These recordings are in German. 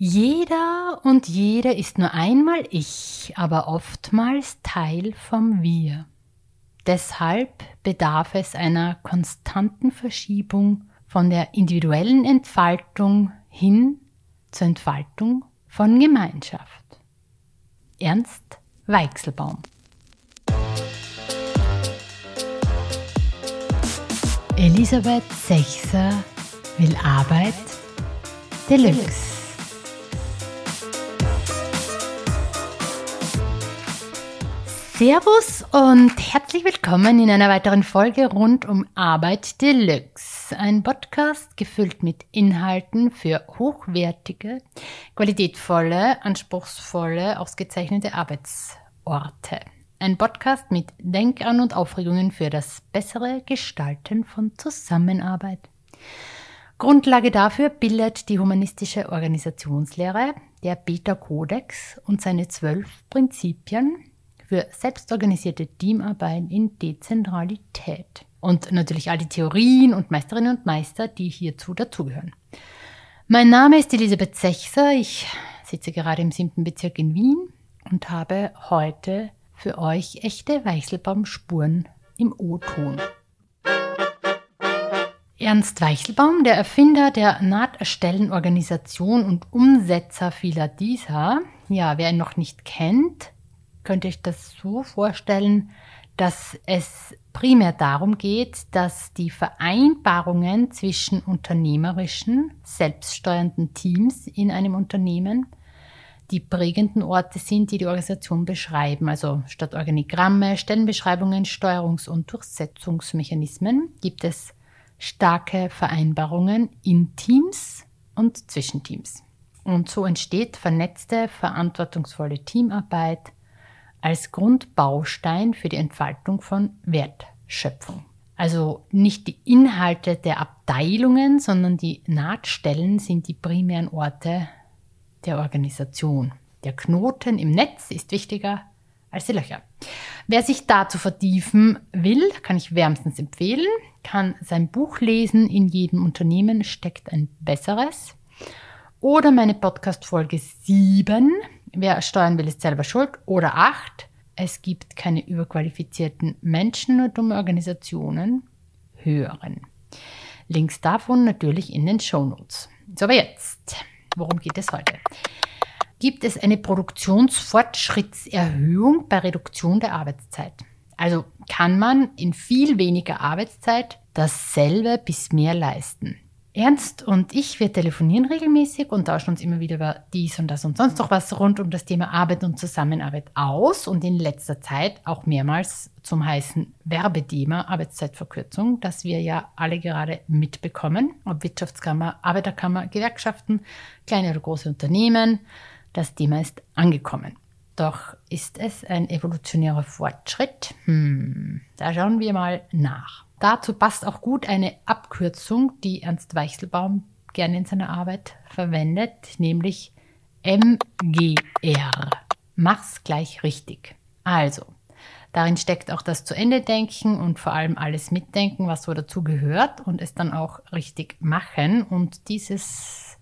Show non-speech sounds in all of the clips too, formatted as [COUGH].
Jeder und jede ist nur einmal ich, aber oftmals Teil vom Wir. Deshalb bedarf es einer konstanten Verschiebung von der individuellen Entfaltung hin zur Entfaltung von Gemeinschaft. Ernst Weichselbaum Elisabeth Sechser will Arbeit Deluxe. Servus und herzlich willkommen in einer weiteren Folge rund um Arbeit Deluxe. Ein Podcast gefüllt mit Inhalten für hochwertige, qualitätvolle, anspruchsvolle, ausgezeichnete Arbeitsorte. Ein Podcast mit Denkan und Aufregungen für das bessere Gestalten von Zusammenarbeit. Grundlage dafür bildet die humanistische Organisationslehre, der Beta-Kodex und seine zwölf Prinzipien, für selbstorganisierte Teamarbeit in Dezentralität. Und natürlich all die Theorien und Meisterinnen und Meister, die hierzu dazugehören. Mein Name ist Elisabeth Sechser. Ich sitze gerade im siebten Bezirk in Wien und habe heute für euch echte Weichselbaumspuren im O-Ton. Ernst Weichelbaum, der Erfinder der Nahterstellenorganisation und Umsetzer vieler dieser, ja, wer ihn noch nicht kennt, könnte ich das so vorstellen, dass es primär darum geht, dass die Vereinbarungen zwischen unternehmerischen, selbststeuernden Teams in einem Unternehmen die prägenden Orte sind, die die Organisation beschreiben. Also statt Organigramme, Stellenbeschreibungen, Steuerungs- und Durchsetzungsmechanismen gibt es starke Vereinbarungen in Teams und zwischen Teams. Und so entsteht vernetzte, verantwortungsvolle Teamarbeit, als Grundbaustein für die Entfaltung von Wertschöpfung. Also nicht die Inhalte der Abteilungen, sondern die Nahtstellen sind die primären Orte der Organisation. Der Knoten im Netz ist wichtiger als die Löcher. Wer sich dazu vertiefen will, kann ich wärmstens empfehlen, kann sein Buch lesen. In jedem Unternehmen steckt ein besseres. Oder meine Podcast-Folge 7, Wer steuern will, ist selber schuld. Oder acht, es gibt keine überqualifizierten Menschen, nur dumme Organisationen hören. Links davon natürlich in den Show Notes. So, aber jetzt, worum geht es heute? Gibt es eine Produktionsfortschrittserhöhung bei Reduktion der Arbeitszeit? Also kann man in viel weniger Arbeitszeit dasselbe bis mehr leisten. Ernst und ich, wir telefonieren regelmäßig und tauschen uns immer wieder über dies und das und sonst noch was rund um das Thema Arbeit und Zusammenarbeit aus und in letzter Zeit auch mehrmals zum heißen Werbethema Arbeitszeitverkürzung, das wir ja alle gerade mitbekommen, ob Wirtschaftskammer, Arbeiterkammer, Gewerkschaften, kleine oder große Unternehmen. Das Thema ist angekommen. Doch ist es ein evolutionärer Fortschritt? Hm, da schauen wir mal nach. Dazu passt auch gut eine Abkürzung, die Ernst Weichselbaum gerne in seiner Arbeit verwendet, nämlich MGR. Mach's gleich richtig. Also, darin steckt auch das zu Ende denken und vor allem alles mitdenken, was so dazu gehört und es dann auch richtig machen. Und dieses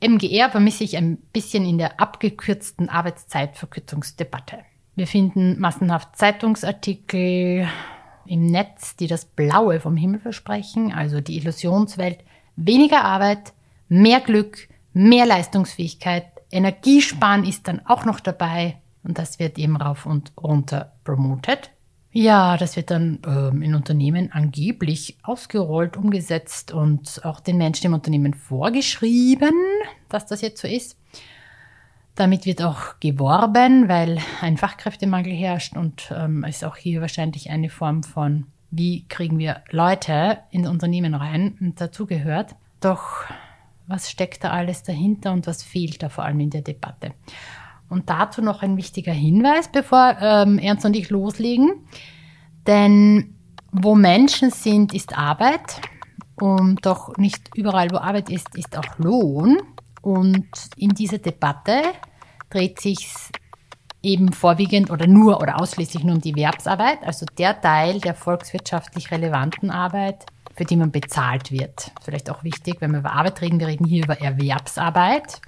MGR vermisse ich ein bisschen in der abgekürzten Arbeitszeitverkürzungsdebatte. Wir finden massenhaft Zeitungsartikel, im Netz, die das Blaue vom Himmel versprechen, also die Illusionswelt, weniger Arbeit, mehr Glück, mehr Leistungsfähigkeit, Energiesparen ist dann auch noch dabei und das wird eben rauf und runter promotet. Ja, das wird dann ähm, in Unternehmen angeblich ausgerollt, umgesetzt und auch den Menschen im Unternehmen vorgeschrieben, dass das jetzt so ist. Damit wird auch geworben, weil ein Fachkräftemangel herrscht und ähm, ist auch hier wahrscheinlich eine Form von, wie kriegen wir Leute in Unternehmen rein und dazu gehört. Doch was steckt da alles dahinter und was fehlt da vor allem in der Debatte? Und dazu noch ein wichtiger Hinweis, bevor ähm, Ernst und ich loslegen. Denn wo Menschen sind, ist Arbeit. Und doch nicht überall, wo Arbeit ist, ist auch Lohn. Und in dieser Debatte dreht sich eben vorwiegend oder nur oder ausschließlich nur um die Erwerbsarbeit, also der Teil der volkswirtschaftlich relevanten Arbeit, für die man bezahlt wird. Vielleicht auch wichtig, wenn wir über Arbeit reden, wir reden hier über Erwerbsarbeit.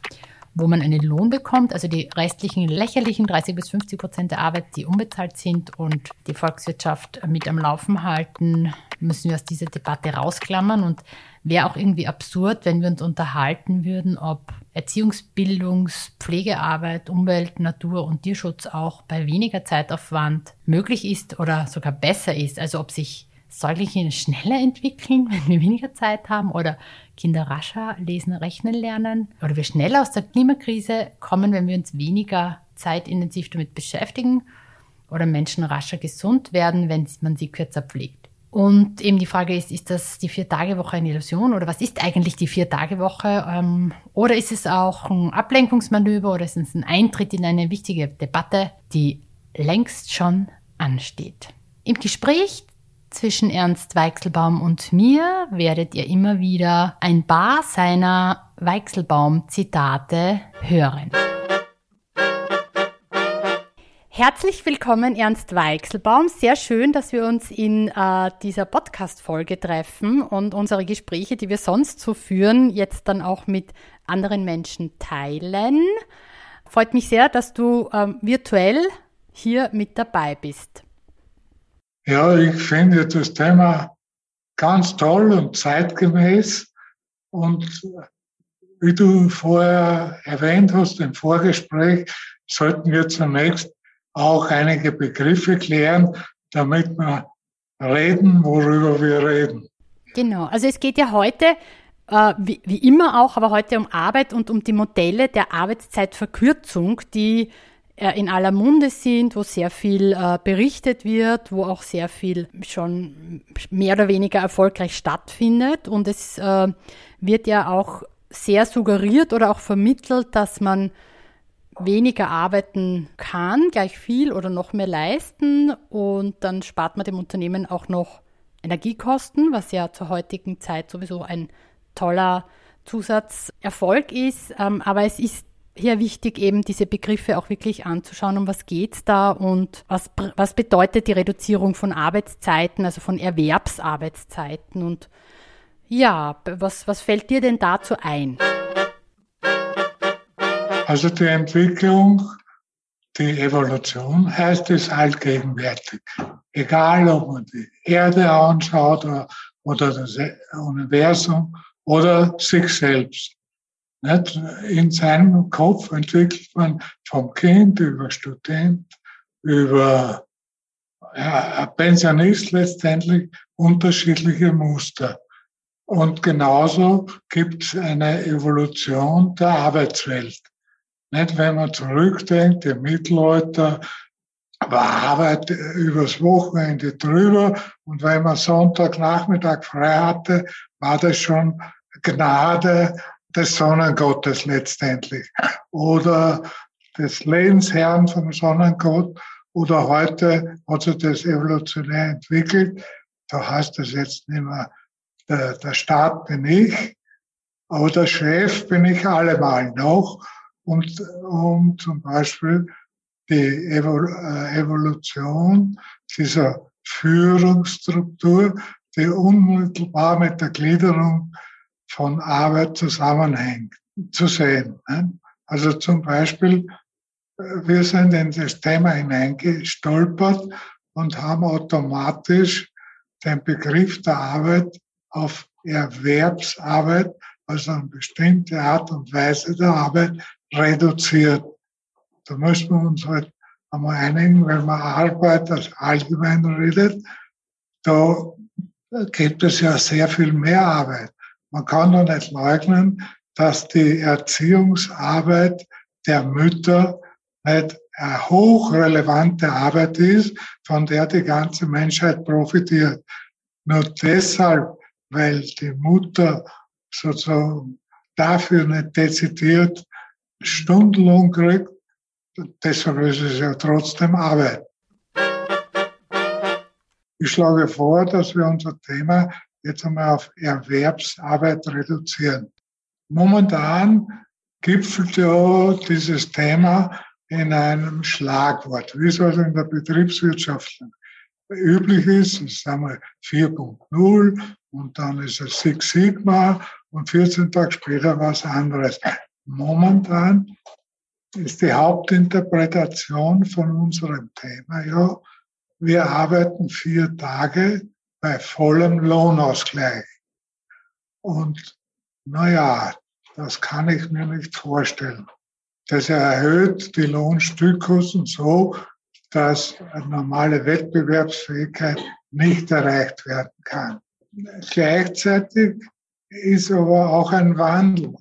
wo man einen Lohn bekommt, also die restlichen lächerlichen 30 bis 50 Prozent der Arbeit, die unbezahlt sind und die Volkswirtschaft mit am Laufen halten, müssen wir aus dieser Debatte rausklammern und wäre auch irgendwie absurd, wenn wir uns unterhalten würden, ob Erziehungs-, Bildungs-, Pflegearbeit, Umwelt-, Natur- und Tierschutz auch bei weniger Zeitaufwand möglich ist oder sogar besser ist. Also ob sich Säuglinge schneller entwickeln, [LAUGHS] wenn wir weniger Zeit haben oder Kinder rascher lesen, rechnen lernen oder wir schneller aus der Klimakrise kommen, wenn wir uns weniger zeitintensiv damit beschäftigen oder Menschen rascher gesund werden, wenn man sie kürzer pflegt. Und eben die Frage ist, ist das die Vier-Tage-Woche eine Illusion oder was ist eigentlich die Vier-Tage-Woche? Ähm, oder ist es auch ein Ablenkungsmanöver oder ist es ein Eintritt in eine wichtige Debatte, die längst schon ansteht? Im Gespräch zwischen Ernst Weichselbaum und mir werdet ihr immer wieder ein paar seiner Weichselbaum-Zitate hören. Herzlich willkommen, Ernst Weichselbaum. Sehr schön, dass wir uns in äh, dieser Podcast-Folge treffen und unsere Gespräche, die wir sonst so führen, jetzt dann auch mit anderen Menschen teilen. Freut mich sehr, dass du ähm, virtuell hier mit dabei bist. Ja, ich finde das Thema ganz toll und zeitgemäß. Und wie du vorher erwähnt hast im Vorgespräch, sollten wir zunächst auch einige Begriffe klären, damit wir reden, worüber wir reden. Genau, also es geht ja heute, äh, wie, wie immer auch, aber heute um Arbeit und um die Modelle der Arbeitszeitverkürzung, die äh, in aller Munde sind, wo sehr viel äh, berichtet wird, wo auch sehr viel schon mehr oder weniger erfolgreich stattfindet. Und es äh, wird ja auch sehr suggeriert oder auch vermittelt, dass man weniger arbeiten kann, gleich viel oder noch mehr leisten und dann spart man dem Unternehmen auch noch Energiekosten, was ja zur heutigen Zeit sowieso ein toller Zusatzerfolg ist. Ähm, aber es ist hier wichtig, eben diese Begriffe auch wirklich anzuschauen, um was geht's da und was, was bedeutet die Reduzierung von Arbeitszeiten, also von Erwerbsarbeitszeiten und ja, was, was fällt dir denn dazu ein? Also die Entwicklung, die Evolution heißt es allgegenwärtig. Egal, ob man die Erde anschaut oder, oder das Universum oder sich selbst. Nicht? In seinem Kopf entwickelt man vom Kind über Student, über ja, Pensionist letztendlich unterschiedliche Muster. Und genauso gibt es eine Evolution der Arbeitswelt. Nicht, wenn man zurückdenkt, im Mittelalter war Arbeit übers Wochenende drüber und wenn man Sonntagnachmittag frei hatte, war das schon Gnade des Sonnengottes letztendlich oder des Lebensherrn vom Sonnengott oder heute hat sich das evolutionär entwickelt. Da heißt es jetzt nicht mehr, der, der Staat bin ich, aber der Chef bin ich allemal noch. Und um zum Beispiel die äh, Evolution dieser Führungsstruktur, die unmittelbar mit der Gliederung von Arbeit zusammenhängt, zu sehen. Also zum Beispiel, äh, wir sind in das Thema hineingestolpert und haben automatisch den Begriff der Arbeit auf Erwerbsarbeit, also eine bestimmte Art und Weise der Arbeit, reduziert. Da müssen wir uns halt einmal einigen, wenn man Arbeit als allgemein redet, da gibt es ja sehr viel mehr Arbeit. Man kann doch nicht leugnen, dass die Erziehungsarbeit der Mütter nicht eine hochrelevante Arbeit ist, von der die ganze Menschheit profitiert. Nur deshalb, weil die Mutter sozusagen dafür nicht dezidiert Stundenlohn kriegt, deshalb ist es ja trotzdem Arbeit. Ich schlage vor, dass wir unser Thema jetzt einmal auf Erwerbsarbeit reduzieren. Momentan gipfelt ja dieses Thema in einem Schlagwort, wie es also in der Betriebswirtschaft üblich ist. Das ist einmal 4.0 und dann ist es Six Sigma und 14 Tage später was anderes. Momentan ist die Hauptinterpretation von unserem Thema ja, wir arbeiten vier Tage bei vollem Lohnausgleich. Und naja, das kann ich mir nicht vorstellen. Das erhöht die Lohnstückkosten so, dass eine normale Wettbewerbsfähigkeit nicht erreicht werden kann. Gleichzeitig ist aber auch ein Wandel,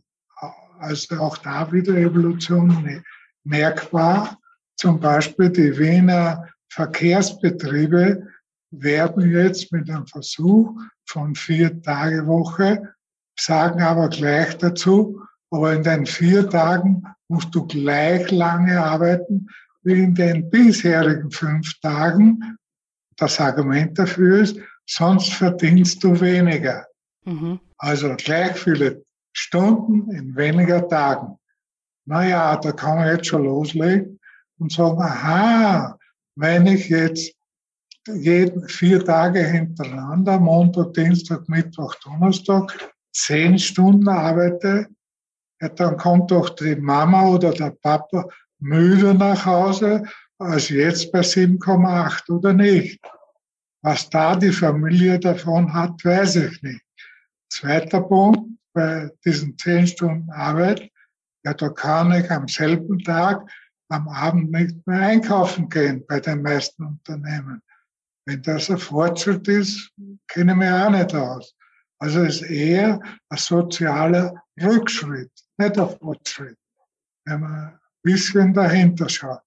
also auch da wieder Evolution merkbar. Zum Beispiel die Wiener Verkehrsbetriebe werben jetzt mit einem Versuch von vier Tage Woche, sagen aber gleich dazu, aber in den vier Tagen musst du gleich lange arbeiten wie in den bisherigen fünf Tagen. Das Argument dafür ist, sonst verdienst du weniger. Mhm. Also gleich viele Stunden in weniger Tagen. Naja, da kann man jetzt schon loslegen und sagen, aha, wenn ich jetzt jeden, vier Tage hintereinander, Montag, Dienstag, Mittwoch, Donnerstag, zehn Stunden arbeite, ja, dann kommt doch die Mama oder der Papa müde nach Hause als jetzt bei 7,8 oder nicht. Was da die Familie davon hat, weiß ich nicht. Zweiter Punkt, bei diesen zehn Stunden Arbeit, ja, da kann ich am selben Tag am Abend nicht mehr einkaufen gehen bei den meisten Unternehmen. Wenn das ein Fortschritt ist, kenne ich mich auch nicht aus. Also es ist eher ein sozialer Rückschritt, nicht ein Fortschritt, wenn man ein bisschen dahinter schaut.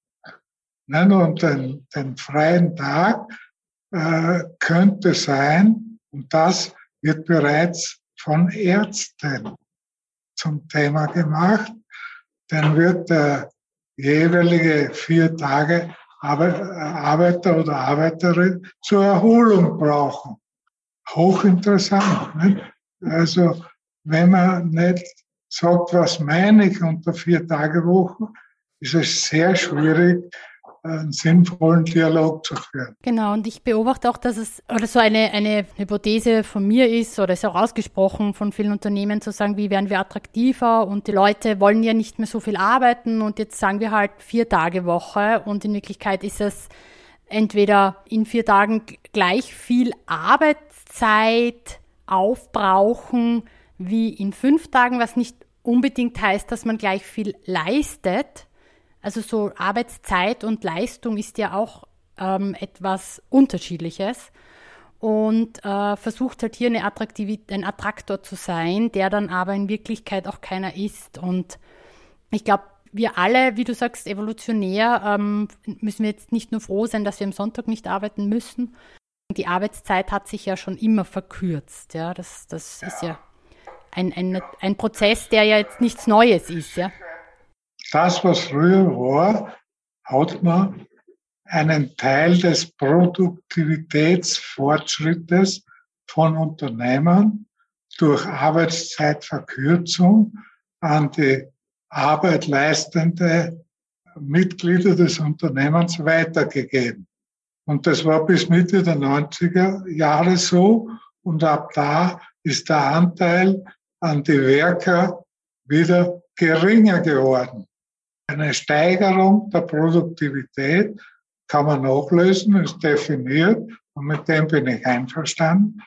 Und den, den freien Tag äh, könnte sein, und das wird bereits von Ärzten zum Thema gemacht, dann wird der jeweilige vier Tage Arbeiter oder Arbeiterin zur Erholung brauchen. Hochinteressant. Nicht? Also wenn man nicht sagt, was meine ich unter vier Tage Woche, ist es sehr schwierig, einen sinnvollen Dialog zu führen. Genau, und ich beobachte auch, dass es oder so eine, eine Hypothese von mir ist oder ist auch ausgesprochen von vielen Unternehmen zu sagen, wie werden wir attraktiver? Und die Leute wollen ja nicht mehr so viel arbeiten. Und jetzt sagen wir halt vier Tage Woche. Und in Wirklichkeit ist es entweder in vier Tagen gleich viel Arbeitszeit aufbrauchen wie in fünf Tagen, was nicht unbedingt heißt, dass man gleich viel leistet, also so Arbeitszeit und Leistung ist ja auch ähm, etwas Unterschiedliches und äh, versucht halt hier eine ein Attraktor zu sein, der dann aber in Wirklichkeit auch keiner ist. Und ich glaube, wir alle, wie du sagst, evolutionär ähm, müssen wir jetzt nicht nur froh sein, dass wir am Sonntag nicht arbeiten müssen. Die Arbeitszeit hat sich ja schon immer verkürzt. Ja, das, das ist ja ein, ein, ein Prozess, der ja jetzt nichts Neues ist. Ja das, was früher war, hat man einen Teil des Produktivitätsfortschrittes von Unternehmen durch Arbeitszeitverkürzung an die Arbeit leistende Mitglieder des Unternehmens weitergegeben. Und das war bis Mitte der 90er Jahre so. Und ab da ist der Anteil an die Werker wieder geringer geworden. Eine Steigerung der Produktivität kann man nachlösen, ist definiert und mit dem bin ich einverstanden.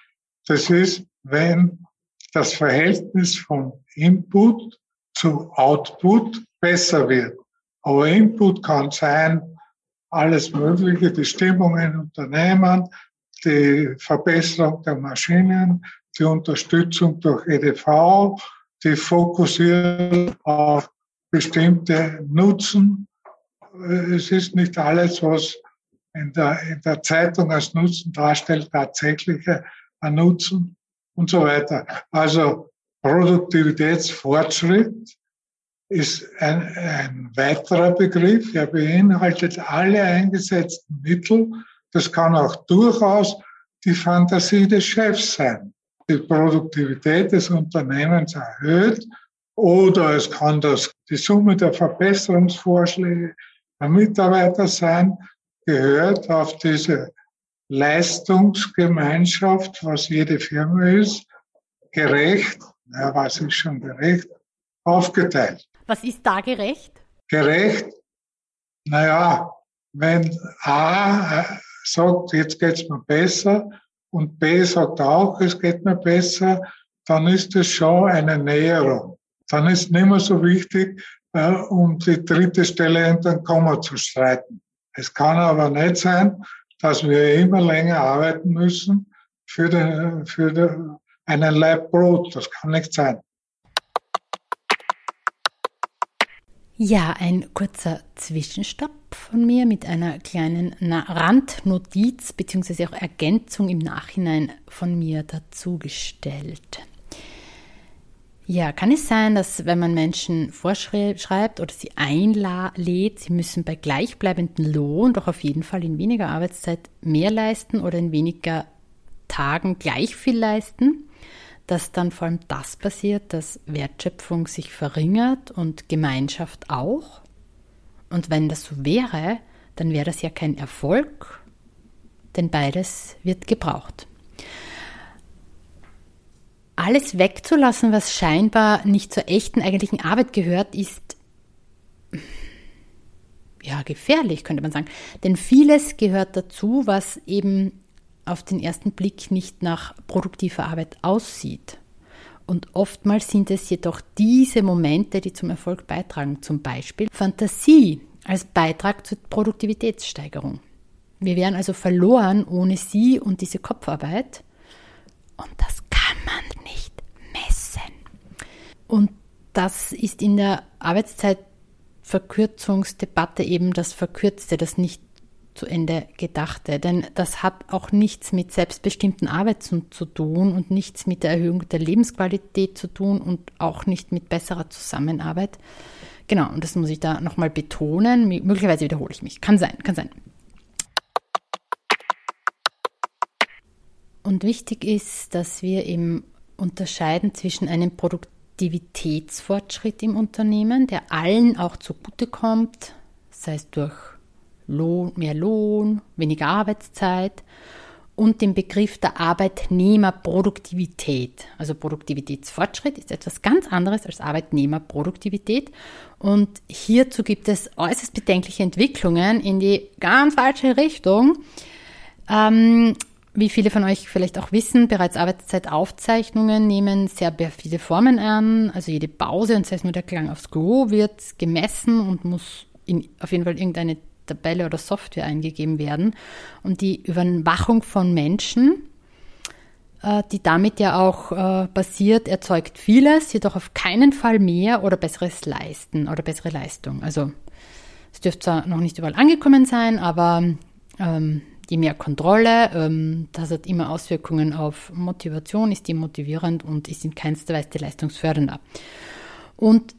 Das ist, wenn das Verhältnis von Input zu Output besser wird. Aber Input kann sein, alles Mögliche, die Stimmung in Unternehmen, die Verbesserung der Maschinen, die Unterstützung durch EDV, die Fokussierung auf bestimmte Nutzen. Es ist nicht alles, was in der, in der Zeitung als Nutzen darstellt, tatsächlich ein Nutzen und so weiter. Also Produktivitätsfortschritt ist ein, ein weiterer Begriff. Er beinhaltet alle eingesetzten Mittel. Das kann auch durchaus die Fantasie des Chefs sein. Die Produktivität des Unternehmens erhöht oder es kann das, die Summe der Verbesserungsvorschläge der Mitarbeiter sein, gehört auf diese Leistungsgemeinschaft, was jede Firma ist, gerecht, ja, was ist schon gerecht, aufgeteilt. Was ist da gerecht? Gerecht? Naja, wenn A äh, sagt, jetzt geht's mir besser und B sagt auch, es geht mir besser, dann ist es schon eine Näherung. Dann ist nicht mehr so wichtig, äh, um die dritte Stelle in den Komma zu streiten. Es kann aber nicht sein, dass wir immer länger arbeiten müssen für, den, für den, einen Leib Brot. Das kann nicht sein. Ja, ein kurzer Zwischenstopp von mir mit einer kleinen Randnotiz bzw. auch Ergänzung im Nachhinein von mir dazugestellt. Ja, kann es sein, dass wenn man Menschen vorschreibt oder sie einlädt, sie müssen bei gleichbleibendem Lohn doch auf jeden Fall in weniger Arbeitszeit mehr leisten oder in weniger Tagen gleich viel leisten? dass dann vor allem das passiert, dass Wertschöpfung sich verringert und Gemeinschaft auch. Und wenn das so wäre, dann wäre das ja kein Erfolg, denn beides wird gebraucht. Alles wegzulassen, was scheinbar nicht zur echten eigentlichen Arbeit gehört, ist ja gefährlich, könnte man sagen. Denn vieles gehört dazu, was eben auf den ersten Blick nicht nach produktiver Arbeit aussieht. Und oftmals sind es jedoch diese Momente, die zum Erfolg beitragen. Zum Beispiel Fantasie als Beitrag zur Produktivitätssteigerung. Wir wären also verloren ohne sie und diese Kopfarbeit. Und das man nicht messen. Und das ist in der Arbeitszeitverkürzungsdebatte eben das Verkürzte, das nicht zu Ende gedachte. Denn das hat auch nichts mit selbstbestimmten Arbeiten zu tun und nichts mit der Erhöhung der Lebensqualität zu tun und auch nicht mit besserer Zusammenarbeit. Genau, und das muss ich da nochmal betonen. Möglicherweise wiederhole ich mich. Kann sein, kann sein. Und wichtig ist, dass wir eben unterscheiden zwischen einem Produktivitätsfortschritt im Unternehmen, der allen auch zugutekommt, sei es durch Lohn, mehr Lohn, weniger Arbeitszeit und den Begriff der Arbeitnehmerproduktivität. Also Produktivitätsfortschritt ist etwas ganz anderes als Arbeitnehmerproduktivität. Und hierzu gibt es äußerst bedenkliche Entwicklungen in die ganz falsche Richtung. Ähm, wie viele von euch vielleicht auch wissen, bereits Arbeitszeitaufzeichnungen nehmen sehr viele Formen an. Also jede Pause und sei es nur der Klang aufs Klo wird gemessen und muss in, auf jeden Fall irgendeine Tabelle oder Software eingegeben werden. Und die Überwachung von Menschen, äh, die damit ja auch äh, passiert, erzeugt vieles, jedoch auf keinen Fall mehr oder besseres Leisten oder bessere Leistung. Also es dürfte zwar noch nicht überall angekommen sein, aber ähm, je mehr Kontrolle, ähm, das hat immer Auswirkungen auf Motivation, ist demotivierend und ist in keinster Weise leistungsfördernder. Und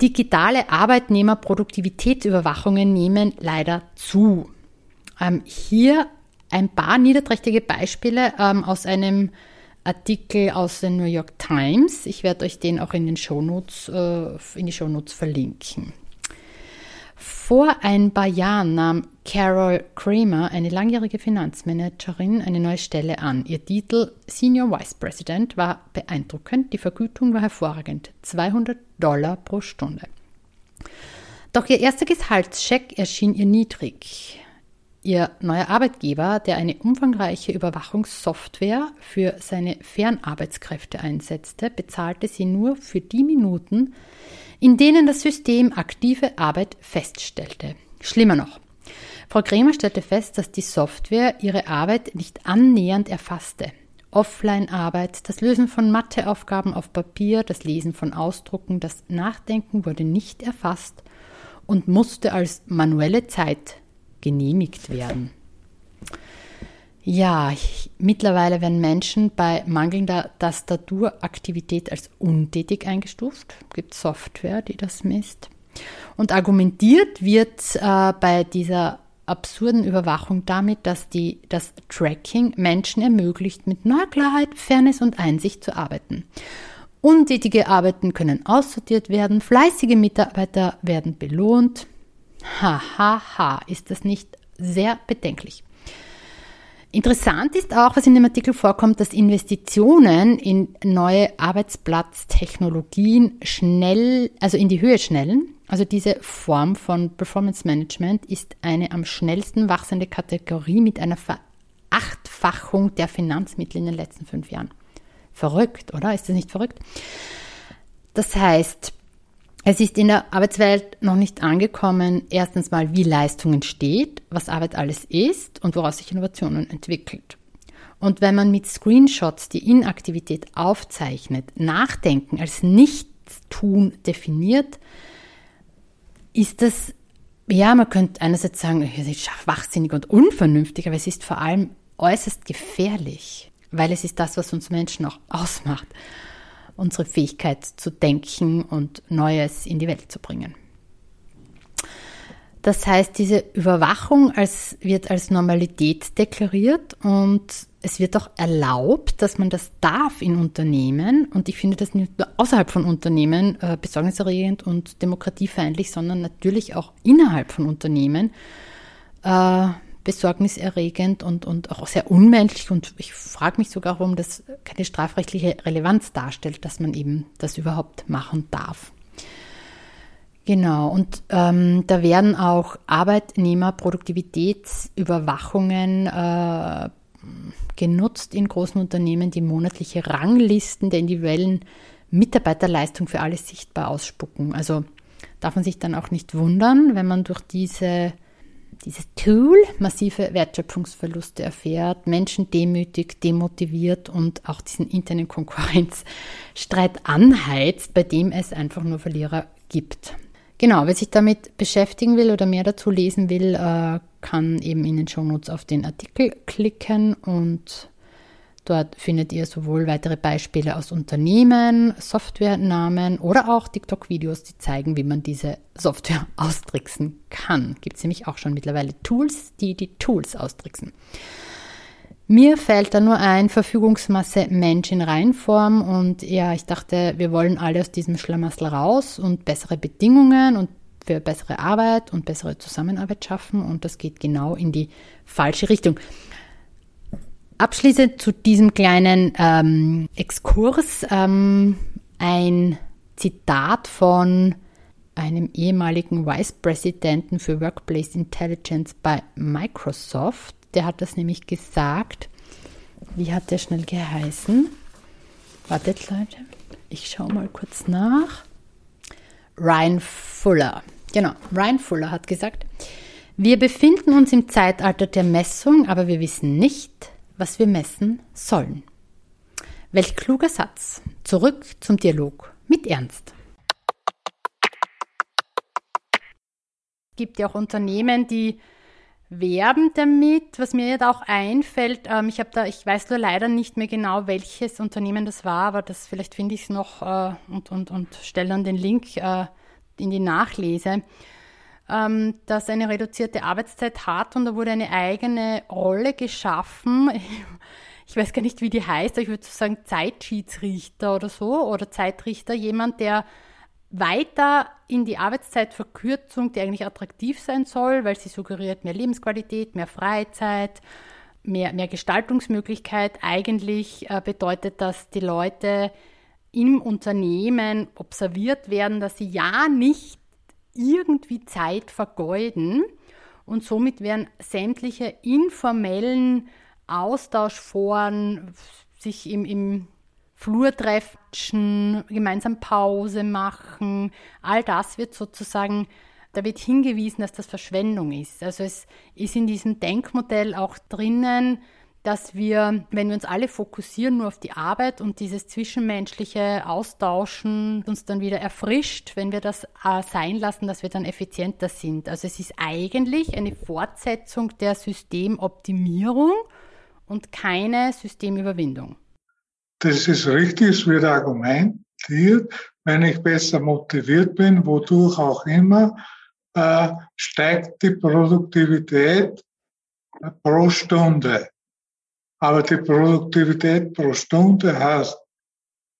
Digitale Arbeitnehmerproduktivitätsüberwachungen nehmen leider zu. Ähm, hier ein paar niederträchtige Beispiele ähm, aus einem Artikel aus der New York Times. Ich werde euch den auch in den Shownotes, äh, in die Shownotes verlinken. Vor ein paar Jahren nahm Carol Kramer, eine langjährige Finanzmanagerin, eine neue Stelle an. Ihr Titel Senior Vice President war beeindruckend, die Vergütung war hervorragend, 200 Dollar pro Stunde. Doch ihr erster Gehaltscheck erschien ihr niedrig. Ihr neuer Arbeitgeber, der eine umfangreiche Überwachungssoftware für seine Fernarbeitskräfte einsetzte, bezahlte sie nur für die Minuten, in denen das System aktive Arbeit feststellte. Schlimmer noch. Frau Kremer stellte fest, dass die Software ihre Arbeit nicht annähernd erfasste. Offline-Arbeit, das Lösen von Matheaufgaben auf Papier, das Lesen von Ausdrucken, das Nachdenken wurde nicht erfasst und musste als manuelle Zeit genehmigt werden. Ja, ich, mittlerweile werden Menschen bei mangelnder Tastaturaktivität als untätig eingestuft. Es gibt Software, die das misst. Und argumentiert wird äh, bei dieser absurden Überwachung damit, dass die, das Tracking Menschen ermöglicht, mit neuer Klarheit, Fairness und Einsicht zu arbeiten. Untätige Arbeiten können aussortiert werden, fleißige Mitarbeiter werden belohnt. Hahaha, ha, ha, ist das nicht sehr bedenklich? Interessant ist auch, was in dem Artikel vorkommt, dass Investitionen in neue Arbeitsplatztechnologien schnell, also in die Höhe schnellen. Also diese Form von Performance Management ist eine am schnellsten wachsende Kategorie mit einer Verachtfachung der Finanzmittel in den letzten fünf Jahren. Verrückt, oder? Ist das nicht verrückt? Das heißt, es ist in der Arbeitswelt noch nicht angekommen, erstens mal, wie Leistung entsteht, was Arbeit alles ist und woraus sich Innovationen entwickelt. Und wenn man mit Screenshots die Inaktivität aufzeichnet, Nachdenken als Nichtstun definiert, ist das, ja, man könnte einerseits sagen, es ist schwachsinnig und unvernünftig, aber es ist vor allem äußerst gefährlich, weil es ist das, was uns Menschen auch ausmacht unsere Fähigkeit zu denken und Neues in die Welt zu bringen. Das heißt, diese Überwachung als, wird als Normalität deklariert und es wird auch erlaubt, dass man das darf in Unternehmen. Und ich finde das nicht nur außerhalb von Unternehmen äh, besorgniserregend und demokratiefeindlich, sondern natürlich auch innerhalb von Unternehmen. Äh, besorgniserregend und, und auch sehr unmenschlich. Und ich frage mich sogar, warum das keine strafrechtliche Relevanz darstellt, dass man eben das überhaupt machen darf. Genau, und ähm, da werden auch Arbeitnehmerproduktivitätsüberwachungen äh, genutzt in großen Unternehmen, die monatliche Ranglisten der individuellen Mitarbeiterleistung für alle sichtbar ausspucken. Also darf man sich dann auch nicht wundern, wenn man durch diese dieses Tool massive Wertschöpfungsverluste erfährt, Menschen demütig, demotiviert und auch diesen internen Konkurrenzstreit anheizt, bei dem es einfach nur Verlierer gibt. Genau, wer sich damit beschäftigen will oder mehr dazu lesen will, äh, kann eben in den Shownotes auf den Artikel klicken und Dort findet ihr sowohl weitere Beispiele aus Unternehmen, Softwarenamen oder auch TikTok-Videos, die zeigen, wie man diese Software [LAUGHS] austricksen kann. Gibt es nämlich auch schon mittlerweile Tools, die die Tools austricksen. Mir fällt da nur ein Verfügungsmasse Mensch in Reinform und ja, ich dachte, wir wollen alle aus diesem Schlamassel raus und bessere Bedingungen und für bessere Arbeit und bessere Zusammenarbeit schaffen und das geht genau in die falsche Richtung. Abschließend zu diesem kleinen ähm, Exkurs ähm, ein Zitat von einem ehemaligen Vice Presidenten für Workplace Intelligence bei Microsoft. Der hat das nämlich gesagt. Wie hat der schnell geheißen? Wartet, Leute. Ich schaue mal kurz nach. Ryan Fuller. Genau, Ryan Fuller hat gesagt, wir befinden uns im Zeitalter der Messung, aber wir wissen nicht, was wir messen sollen. Welch kluger Satz. Zurück zum Dialog mit Ernst. Es gibt ja auch Unternehmen, die werben damit. Was mir jetzt auch einfällt, ähm, ich habe da, ich weiß nur leider nicht mehr genau, welches Unternehmen das war, aber das vielleicht finde ich es noch äh, und, und, und stelle dann den Link äh, in die Nachlese ähm, das eine reduzierte Arbeitszeit hat und da wurde eine eigene Rolle geschaffen. [LAUGHS] Ich weiß gar nicht, wie die heißt, aber ich würde sagen Zeitschiedsrichter oder so oder Zeitrichter, jemand, der weiter in die Arbeitszeitverkürzung, die eigentlich attraktiv sein soll, weil sie suggeriert mehr Lebensqualität, mehr Freizeit, mehr, mehr Gestaltungsmöglichkeit. Eigentlich äh, bedeutet das, die Leute im Unternehmen observiert werden, dass sie ja nicht irgendwie Zeit vergeuden und somit werden sämtliche informellen Austauschforen, sich im, im Flur treffen, gemeinsam Pause machen, all das wird sozusagen, da wird hingewiesen, dass das Verschwendung ist. Also es ist in diesem Denkmodell auch drinnen, dass wir, wenn wir uns alle fokussieren nur auf die Arbeit und dieses zwischenmenschliche Austauschen uns dann wieder erfrischt, wenn wir das äh, sein lassen, dass wir dann effizienter sind. Also es ist eigentlich eine Fortsetzung der Systemoptimierung und keine Systemüberwindung. Das ist richtig, es wird argumentiert, wenn ich besser motiviert bin, wodurch auch immer, äh, steigt die Produktivität pro Stunde. Aber die Produktivität pro Stunde heißt,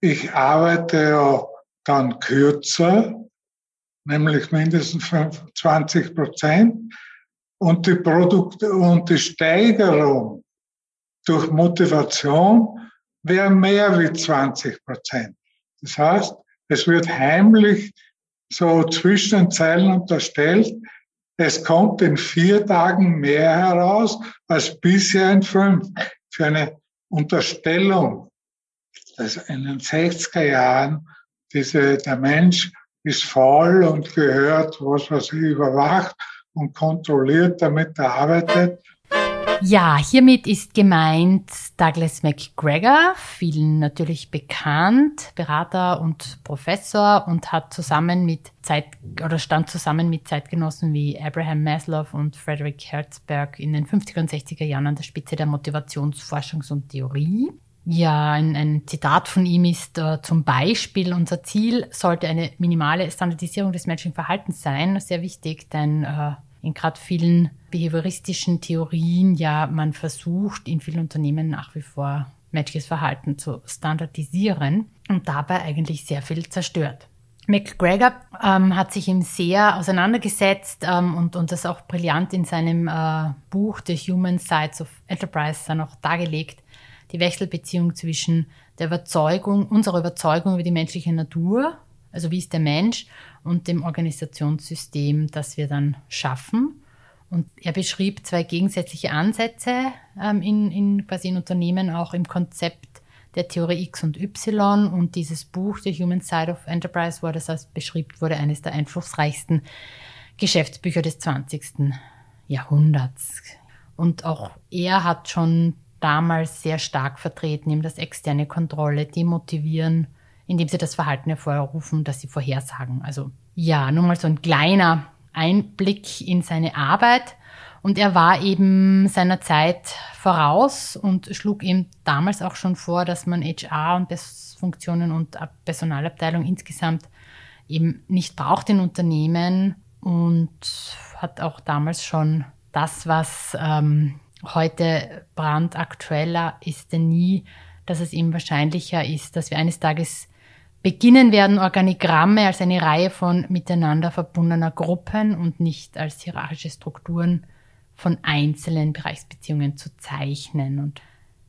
ich arbeite ja dann kürzer, nämlich mindestens 25 Prozent. Und die, Produkt und die Steigerung durch Motivation wären mehr wie 20 Prozent. Das heißt, es wird heimlich so zwischen den Zeilen unterstellt, es kommt in vier Tagen mehr heraus als bisher in fünf. Für eine Unterstellung, dass in den 60er Jahren diese, der Mensch ist faul und gehört, was was überwacht und kontrolliert, damit er arbeitet. Ja, hiermit ist gemeint Douglas McGregor, vielen natürlich bekannt, Berater und Professor und hat zusammen mit Zeit oder stand zusammen mit Zeitgenossen wie Abraham Maslow und Frederick Herzberg in den 50er und 60er Jahren an der Spitze der Motivationsforschungs- und Theorie. Ja, ein, ein, Zitat von ihm ist äh, zum Beispiel, unser Ziel sollte eine minimale Standardisierung des menschlichen Verhaltens sein. Sehr wichtig, denn äh, in gerade vielen behavioristischen Theorien ja man versucht, in vielen Unternehmen nach wie vor menschliches Verhalten zu standardisieren und dabei eigentlich sehr viel zerstört. McGregor ähm, hat sich ihm sehr auseinandergesetzt ähm, und, und das auch brillant in seinem äh, Buch The Human Sides of Enterprise dann auch dargelegt, die Wechselbeziehung zwischen der Überzeugung, unserer Überzeugung über die menschliche Natur, also wie ist der Mensch, und dem Organisationssystem, das wir dann schaffen. Und er beschrieb zwei gegensätzliche Ansätze ähm, in, in quasi in Unternehmen, auch im Konzept der Theorie X und Y. Und dieses Buch, The Human Side of Enterprise, wo das als beschrieben wurde, eines der einflussreichsten Geschäftsbücher des 20. Jahrhunderts. Und auch er hat schon damals sehr stark vertreten, eben das externe Kontrolle, demotivieren, indem sie das Verhalten hervorrufen, das sie vorhersagen. Also ja, nur mal so ein kleiner Einblick in seine Arbeit. Und er war eben seiner Zeit voraus und schlug ihm damals auch schon vor, dass man HR und Funktionen und Personalabteilung insgesamt eben nicht braucht in Unternehmen und hat auch damals schon das, was ähm, heute brandaktueller ist denn nie, dass es ihm wahrscheinlicher ist, dass wir eines Tages beginnen werden Organigramme als eine Reihe von miteinander verbundener Gruppen und nicht als hierarchische Strukturen von einzelnen Bereichsbeziehungen zu zeichnen. Und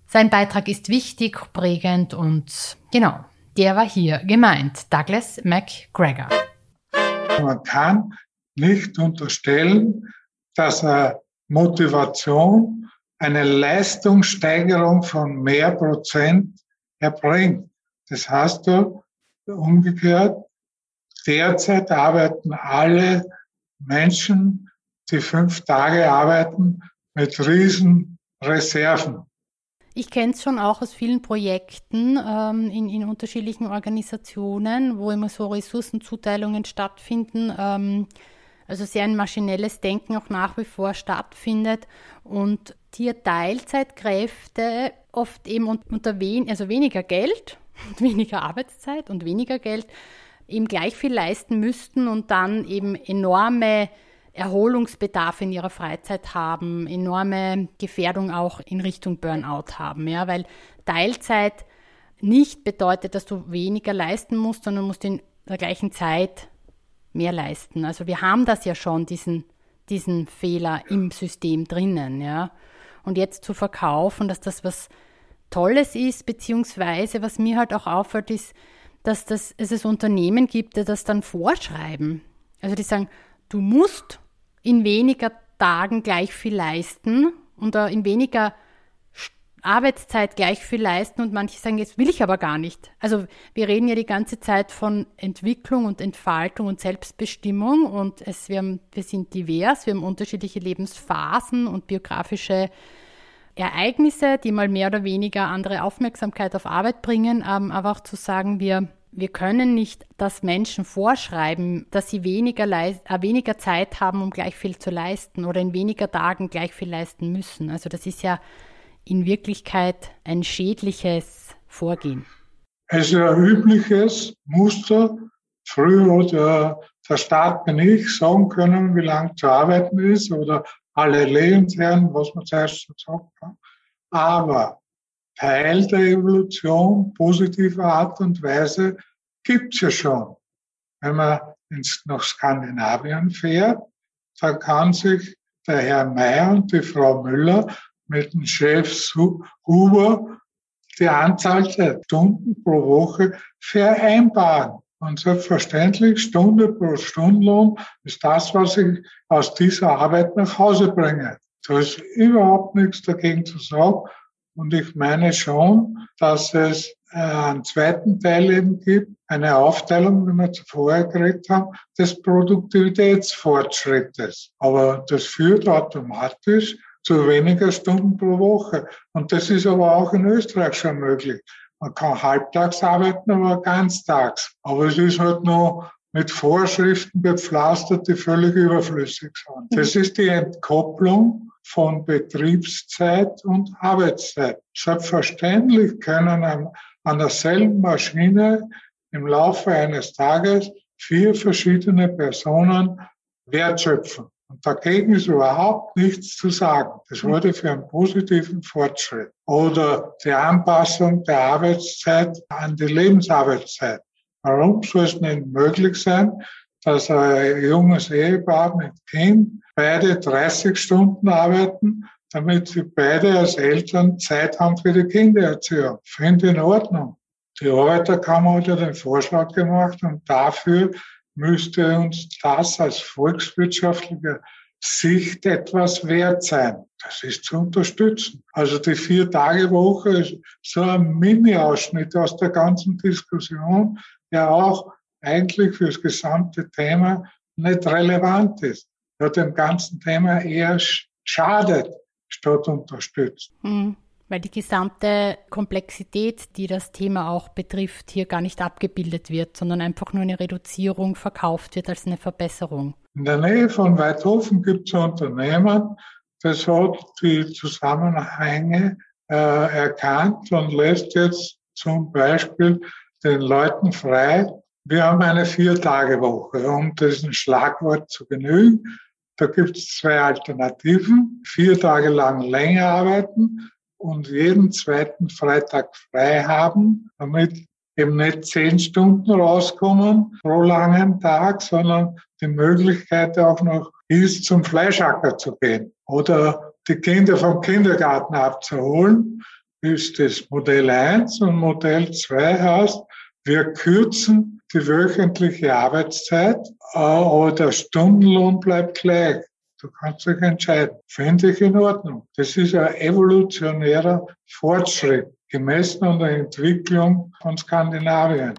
sein Beitrag ist wichtig, prägend und genau, der war hier gemeint, Douglas McGregor. Man kann nicht unterstellen, dass er Motivation eine Leistungssteigerung von mehr Prozent erbringt. Das heißt, du, umgekehrt, derzeit arbeiten alle Menschen, die fünf Tage arbeiten, mit riesen Reserven. Ich kenne es schon auch aus vielen Projekten ähm, in, in, unterschiedlichen Organisationen, wo immer so Ressourcenzuteilungen stattfinden. Ähm, also sehr ein maschinelles Denken auch nach wie vor stattfindet und hier Teilzeitkräfte oft eben unter wen, also weniger Geld und [LAUGHS] weniger Arbeitszeit und weniger Geld eben gleich viel leisten müssten und dann eben enorme Erholungsbedarf in ihrer Freizeit haben, enorme Gefährdung auch in Richtung Burnout haben, ja, weil Teilzeit nicht bedeutet, dass du weniger leisten musst, sondern musst in der gleichen Zeit mehr leisten. Also wir haben das ja schon, diesen, diesen Fehler im System drinnen, ja. Und jetzt zu verkaufen, dass das was Tolles ist, beziehungsweise was mir halt auch auffällt, ist, dass das, es es Unternehmen gibt, die das dann vorschreiben. Also die sagen, du musst in weniger Tagen gleich viel leisten und in weniger Arbeitszeit gleich viel leisten und manche sagen, jetzt will ich aber gar nicht. Also wir reden ja die ganze Zeit von Entwicklung und Entfaltung und Selbstbestimmung und es, wir, haben, wir sind divers, wir haben unterschiedliche Lebensphasen und biografische Ereignisse, die mal mehr oder weniger andere Aufmerksamkeit auf Arbeit bringen, ähm, aber auch zu sagen, wir, wir können nicht das Menschen vorschreiben, dass sie weniger, äh, weniger Zeit haben, um gleich viel zu leisten oder in weniger Tagen gleich viel leisten müssen. Also das ist ja in Wirklichkeit ein schädliches Vorgehen? Es ist ein übliches Muster. Früher der, der Staat ich sagen können, wie lange zu arbeiten ist oder alle Lebensherren, was man zuerst gesagt hat. Aber Teil der Evolution positiver Art und Weise gibt es ja schon. Wenn man ins, nach Skandinavien fährt, da kann sich der Herr Mayer und die Frau Müller mit dem Chef Huber die Anzahl der Stunden pro Woche vereinbaren. Und selbstverständlich, Stunde pro Stundenlohn ist das, was ich aus dieser Arbeit nach Hause bringe. Da ist überhaupt nichts dagegen zu sagen. Und ich meine schon, dass es äh, einen zweiten Teil eben gibt, eine Aufteilung, wie wir zuvor geredet haben, des Produktivitätsfortschrittes. Aber das führt automatisch zu weniger Stunden pro Woche. Und das ist aber auch in Österreich schon möglich. Man kann halbtags arbeiten, aber ganztags. Aber es ist halt noch mit Vorschriften bepflastert, die völlig überflüssig sind. Das ist die Entkopplung von Betriebszeit und Arbeitszeit. Selbstverständlich können an, an derselben Maschine im Laufe eines Tages vier verschiedene Personen Wert schöpfen. Und dagegen ist überhaupt nichts zu sagen. Das wurde für einen positiven Fortschritt. Oder die Anpassung der Arbeitszeit an die Lebensarbeitszeit. Warum soll es nicht möglich sein, dass ein junges Ehepaar mit Kind beide 30 Stunden arbeiten, damit sie beide als Eltern Zeit haben für die Kindererziehung? Finde in Ordnung. Die Arbeiterkammer hat ja den Vorschlag gemacht und dafür müsste uns das als volkswirtschaftliche Sicht etwas wert sein. Das ist zu unterstützen. Also die Vier-Tage-Woche ist so ein Mini-Ausschnitt aus der ganzen Diskussion, der auch eigentlich für das gesamte Thema nicht relevant ist, der dem ganzen Thema eher schadet, statt unterstützt. Mhm weil die gesamte Komplexität, die das Thema auch betrifft, hier gar nicht abgebildet wird, sondern einfach nur eine Reduzierung verkauft wird als eine Verbesserung. In der Nähe von Weidhofen gibt es Unternehmen, das hat die Zusammenhänge äh, erkannt und lässt jetzt zum Beispiel den Leuten frei, wir haben eine Vier-Tage-Woche, um diesen Schlagwort zu genügen. Da gibt es zwei Alternativen. Vier Tage lang länger arbeiten und jeden zweiten Freitag frei haben, damit eben nicht zehn Stunden rauskommen pro langen Tag, sondern die Möglichkeit auch noch ist, zum Fleischacker zu gehen oder die Kinder vom Kindergarten abzuholen, ist das Modell 1 und Modell 2 heißt, wir kürzen die wöchentliche Arbeitszeit, aber der Stundenlohn bleibt gleich. Du kannst dich entscheiden. Finde ich in Ordnung. Das ist ein evolutionärer Fortschritt, gemessen an der Entwicklung von Skandinavien.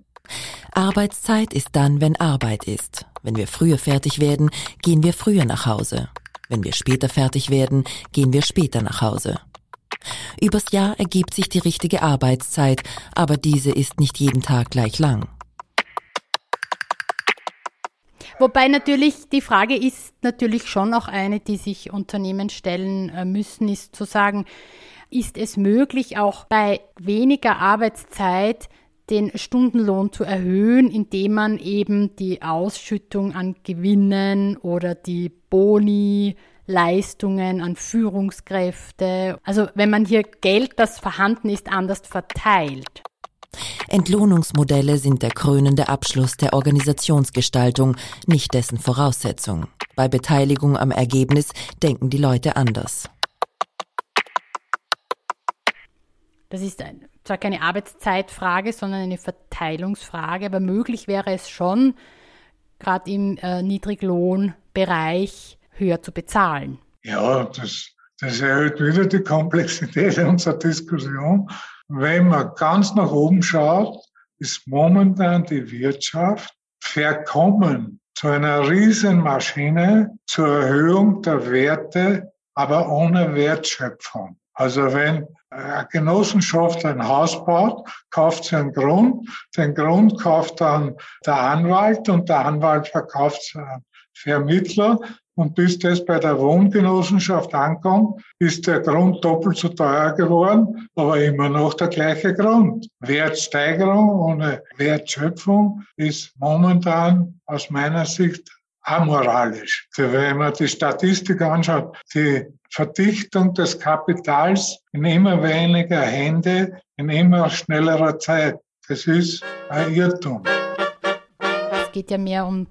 Arbeitszeit ist dann, wenn Arbeit ist. Wenn wir früher fertig werden, gehen wir früher nach Hause. Wenn wir später fertig werden, gehen wir später nach Hause. Übers Jahr ergibt sich die richtige Arbeitszeit, aber diese ist nicht jeden Tag gleich lang. Wobei natürlich die Frage ist natürlich schon auch eine, die sich Unternehmen stellen äh, müssen, ist zu sagen, ist es möglich, auch bei weniger Arbeitszeit den Stundenlohn zu erhöhen, indem man eben die Ausschüttung an Gewinnen oder die Boni, Leistungen an Führungskräfte, also wenn man hier Geld, das vorhanden ist, anders verteilt. Entlohnungsmodelle sind der krönende Abschluss der Organisationsgestaltung, nicht dessen Voraussetzung. Bei Beteiligung am Ergebnis denken die Leute anders. Das ist ein, zwar keine Arbeitszeitfrage, sondern eine Verteilungsfrage, aber möglich wäre es schon, gerade im äh, Niedriglohnbereich höher zu bezahlen. Ja, das, das erhöht wieder die Komplexität [LAUGHS] unserer Diskussion. Wenn man ganz nach oben schaut, ist momentan die Wirtschaft verkommen zu einer Riesenmaschine zur Erhöhung der Werte, aber ohne Wertschöpfung. Also wenn eine Genossenschaft ein Haus baut, kauft sie einen Grund, den Grund kauft dann der Anwalt und der Anwalt verkauft es Vermittler und bis das bei der Wohngenossenschaft ankommt, ist der Grund doppelt so teuer geworden, aber immer noch der gleiche Grund. Wertsteigerung ohne Wertschöpfung ist momentan aus meiner Sicht amoralisch. Wenn man die Statistik anschaut, die Verdichtung des Kapitals in immer weniger Hände, in immer schnellerer Zeit, das ist ein Irrtum. Es geht ja mehr um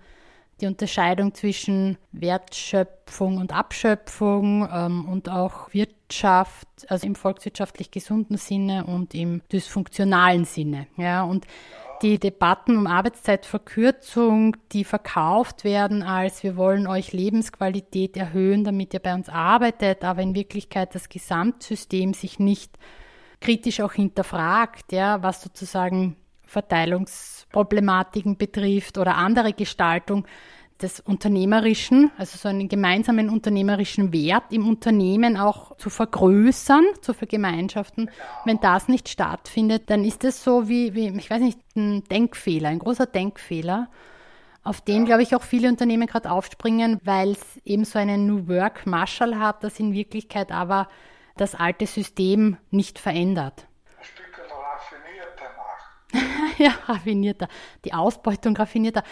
die Unterscheidung zwischen Wertschöpfung und Abschöpfung ähm, und auch Wirtschaft, also im volkswirtschaftlich gesunden Sinne und im dysfunktionalen Sinne. Ja, und die Debatten um Arbeitszeitverkürzung, die verkauft werden als wir wollen euch Lebensqualität erhöhen, damit ihr bei uns arbeitet, aber in Wirklichkeit das Gesamtsystem sich nicht kritisch auch hinterfragt, ja, was sozusagen Verteilungsproblematiken betrifft oder andere Gestaltung des Unternehmerischen, also so einen gemeinsamen unternehmerischen Wert im Unternehmen auch zu vergrößern, zu vergemeinschaften. Wenn das nicht stattfindet, dann ist es so wie, wie, ich weiß nicht, ein Denkfehler, ein großer Denkfehler, auf den, glaube ich, auch viele Unternehmen gerade aufspringen, weil es eben so einen New Work Marshall hat, das in Wirklichkeit aber das alte System nicht verändert. [LAUGHS] ja, raffinierter. Die Ausbeutung raffinierter.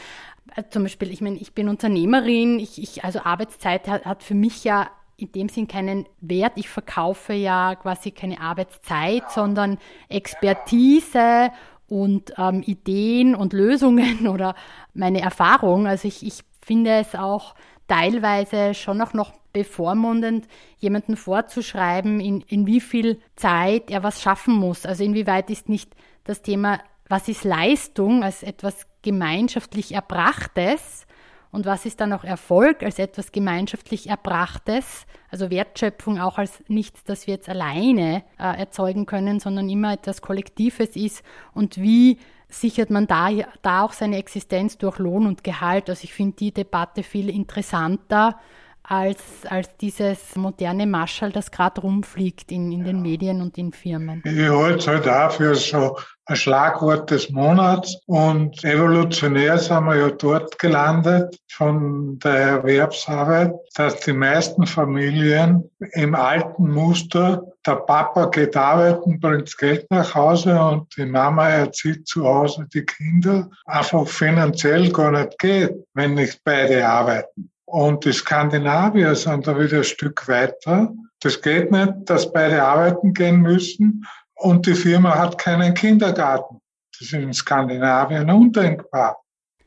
Äh, zum Beispiel, ich meine, ich bin Unternehmerin, ich, ich, also Arbeitszeit hat, hat für mich ja in dem Sinn keinen Wert. Ich verkaufe ja quasi keine Arbeitszeit, sondern Expertise und ähm, Ideen und Lösungen [LAUGHS] oder meine Erfahrung. Also ich, ich finde es auch teilweise schon auch noch bevormundend, jemanden vorzuschreiben, in, in wie viel Zeit er was schaffen muss. Also inwieweit ist nicht das Thema, was ist Leistung als etwas gemeinschaftlich Erbrachtes? Und was ist dann auch Erfolg als etwas gemeinschaftlich Erbrachtes, also Wertschöpfung auch als nichts, das wir jetzt alleine äh, erzeugen können, sondern immer etwas Kollektives ist. Und wie sichert man da, da auch seine Existenz durch Lohn und Gehalt. Also ich finde die Debatte viel interessanter als, als dieses moderne Maschall, das gerade rumfliegt in, in den Medien und in Firmen. Ich halte es halt dafür so ein Schlagwort des Monats und evolutionär sind wir ja dort gelandet von der Erwerbsarbeit, dass die meisten Familien im alten Muster, der Papa geht arbeiten, bringt Geld nach Hause und die Mama erzieht zu Hause die Kinder, einfach finanziell gar nicht geht, wenn nicht beide arbeiten. Und die Skandinavier sind da wieder ein Stück weiter. Das geht nicht, dass beide arbeiten gehen müssen und die Firma hat keinen Kindergarten. Das ist in Skandinavien undenkbar.